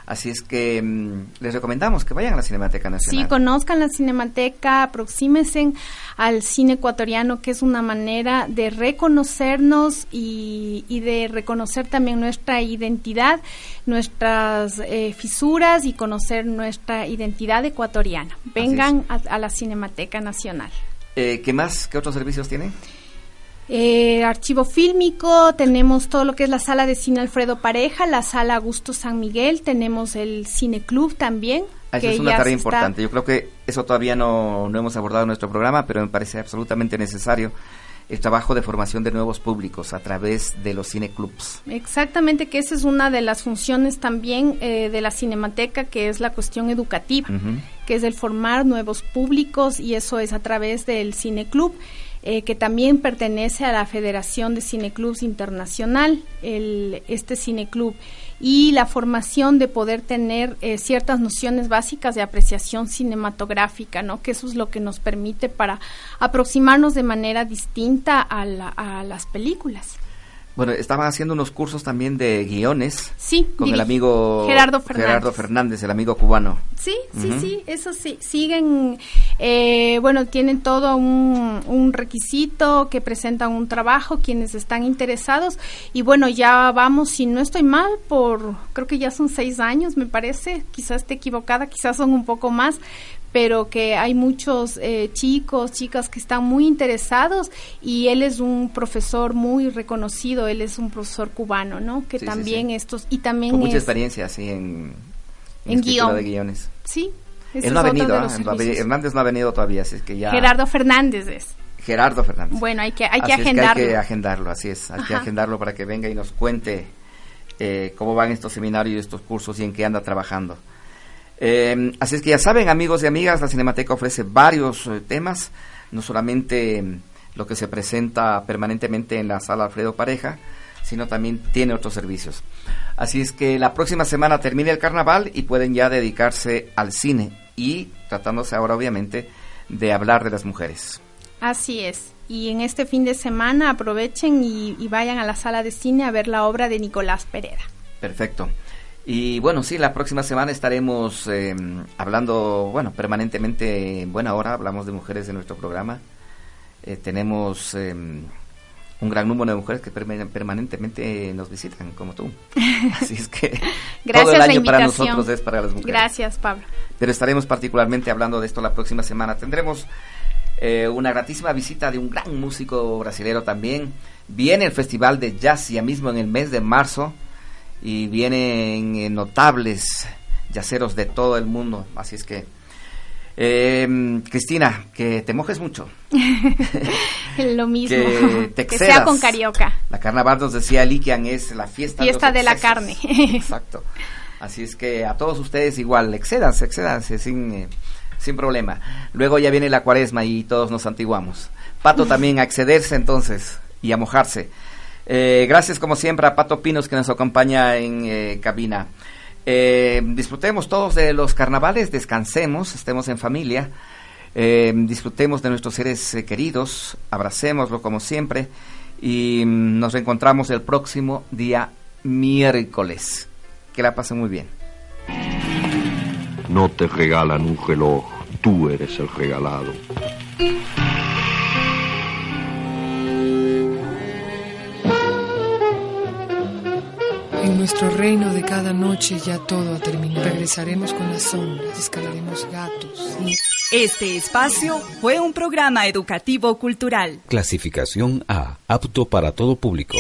Así es que mm, les recomendamos que vayan a la Cinemateca Nacional. Sí, conozcan la Cinemateca, aproxímense al cine ecuatoriano, que es una manera de reconocernos y, de reconocer también nuestra identidad, nuestras eh, fisuras y conocer nuestra identidad ecuatoriana. Vengan a, la Cinemateca Nacional. Eh, ¿Qué más? ¿Qué otros servicios tienen? Eh, archivo fílmico, tenemos todo lo que es la sala de cine Alfredo Pareja, la sala Augusto San Miguel, tenemos el Cine Club también. Ah, es una tarea importante. Yo creo que eso todavía no, no hemos abordado en nuestro programa, pero me parece absolutamente necesario el trabajo de formación de nuevos públicos a través de los cineclubs. Exactamente, que esa es una de las funciones también eh, de la Cinemateca, que es la cuestión educativa, que es el formar nuevos públicos y eso es a través del cineclub. Eh, que también pertenece a la Federación de Cineclubs Internacional, el, este cineclub, y la formación de poder tener eh, ciertas nociones básicas de apreciación cinematográfica, ¿no? que eso es lo que nos permite para aproximarnos de manera distinta a las películas. Bueno, estaban haciendo unos cursos también de guiones. Sí, con el amigo Gerardo Fernández. Gerardo Fernández, el amigo cubano. Sí, sí, sí, eso sí. Siguen, eh, bueno, tienen todo un, un, requisito que presentan un trabajo quienes están interesados. Y bueno, ya vamos, si no estoy mal, por creo que ya son seis años, me parece. Quizás esté equivocada, quizás son un poco más, pero que hay muchos eh, chicos, chicas que están muy interesados y él es un profesor muy reconocido, él es un profesor cubano, ¿no? Que también estos y también con mucha experiencia así en en, guion. de guiones. Sí. Él no ha venido, ¿ah? Hernández no ha venido todavía, así es que ya Gerardo Fernández es. Gerardo Fernández. Bueno, hay que hay que agendarlo. hay que agendarlo, así es, hay que agendarlo para que venga y nos cuente eh, cómo van estos seminarios y estos cursos y en qué anda trabajando. Eh, así es que ya saben, amigos y amigas, la Cinemateca ofrece varios eh, temas, no solamente mm, lo que se presenta permanentemente en la sala Alfredo Pareja, sino también tiene otros servicios. Así es que la próxima semana termine el carnaval y pueden ya dedicarse al cine y tratándose ahora obviamente de hablar de las mujeres. Así es. Y en este fin de semana aprovechen y vayan a la sala de cine a ver la obra de Nicolás Pereda. Perfecto. Y bueno, sí, la próxima semana estaremos em, hablando, bueno, permanentemente en buena hora, hablamos de mujeres en nuestro programa. Eh, tenemos em, un gran número de mujeres que permanentemente nos visitan, como tú. Así es que todo el año para nosotros es para las mujeres. Gracias, Pablo. Pero estaremos particularmente hablando de esto la próxima semana. Tendremos eh, una gratísima visita de un gran músico brasilero también. Viene el Festival de Jazz ya mismo en el mes de marzo y vienen eh, notables yaceros de todo el mundo. Así es que, eh, Cristina, que te mojes mucho. Lo mismo, que, sea con carioca. La carnaval nos decía Likian es la fiesta, fiesta de, la carne. Exacto. Así es que a todos ustedes igual, excédanse, excédanse sin, eh, sin problema. Luego ya viene la cuaresma y todos nos antiguamos. Pato también a excederse entonces y a mojarse. Eh, gracias como siempre a Pato Pinos que nos acompaña en eh, cabina. Eh, disfrutemos todos de los carnavales, descansemos, estemos en familia, disfrutemos de nuestros seres queridos, abracémoslo como siempre y mm, nos reencontramos el próximo día miércoles. Que la pasen muy bien. No te regalan un reloj, tú eres el regalado. Nuestro reino de cada noche ya todo ha terminado. Regresaremos con las sombras, escalaremos gatos. Y... Este espacio fue un programa educativo cultural. Clasificación A, apto para todo público.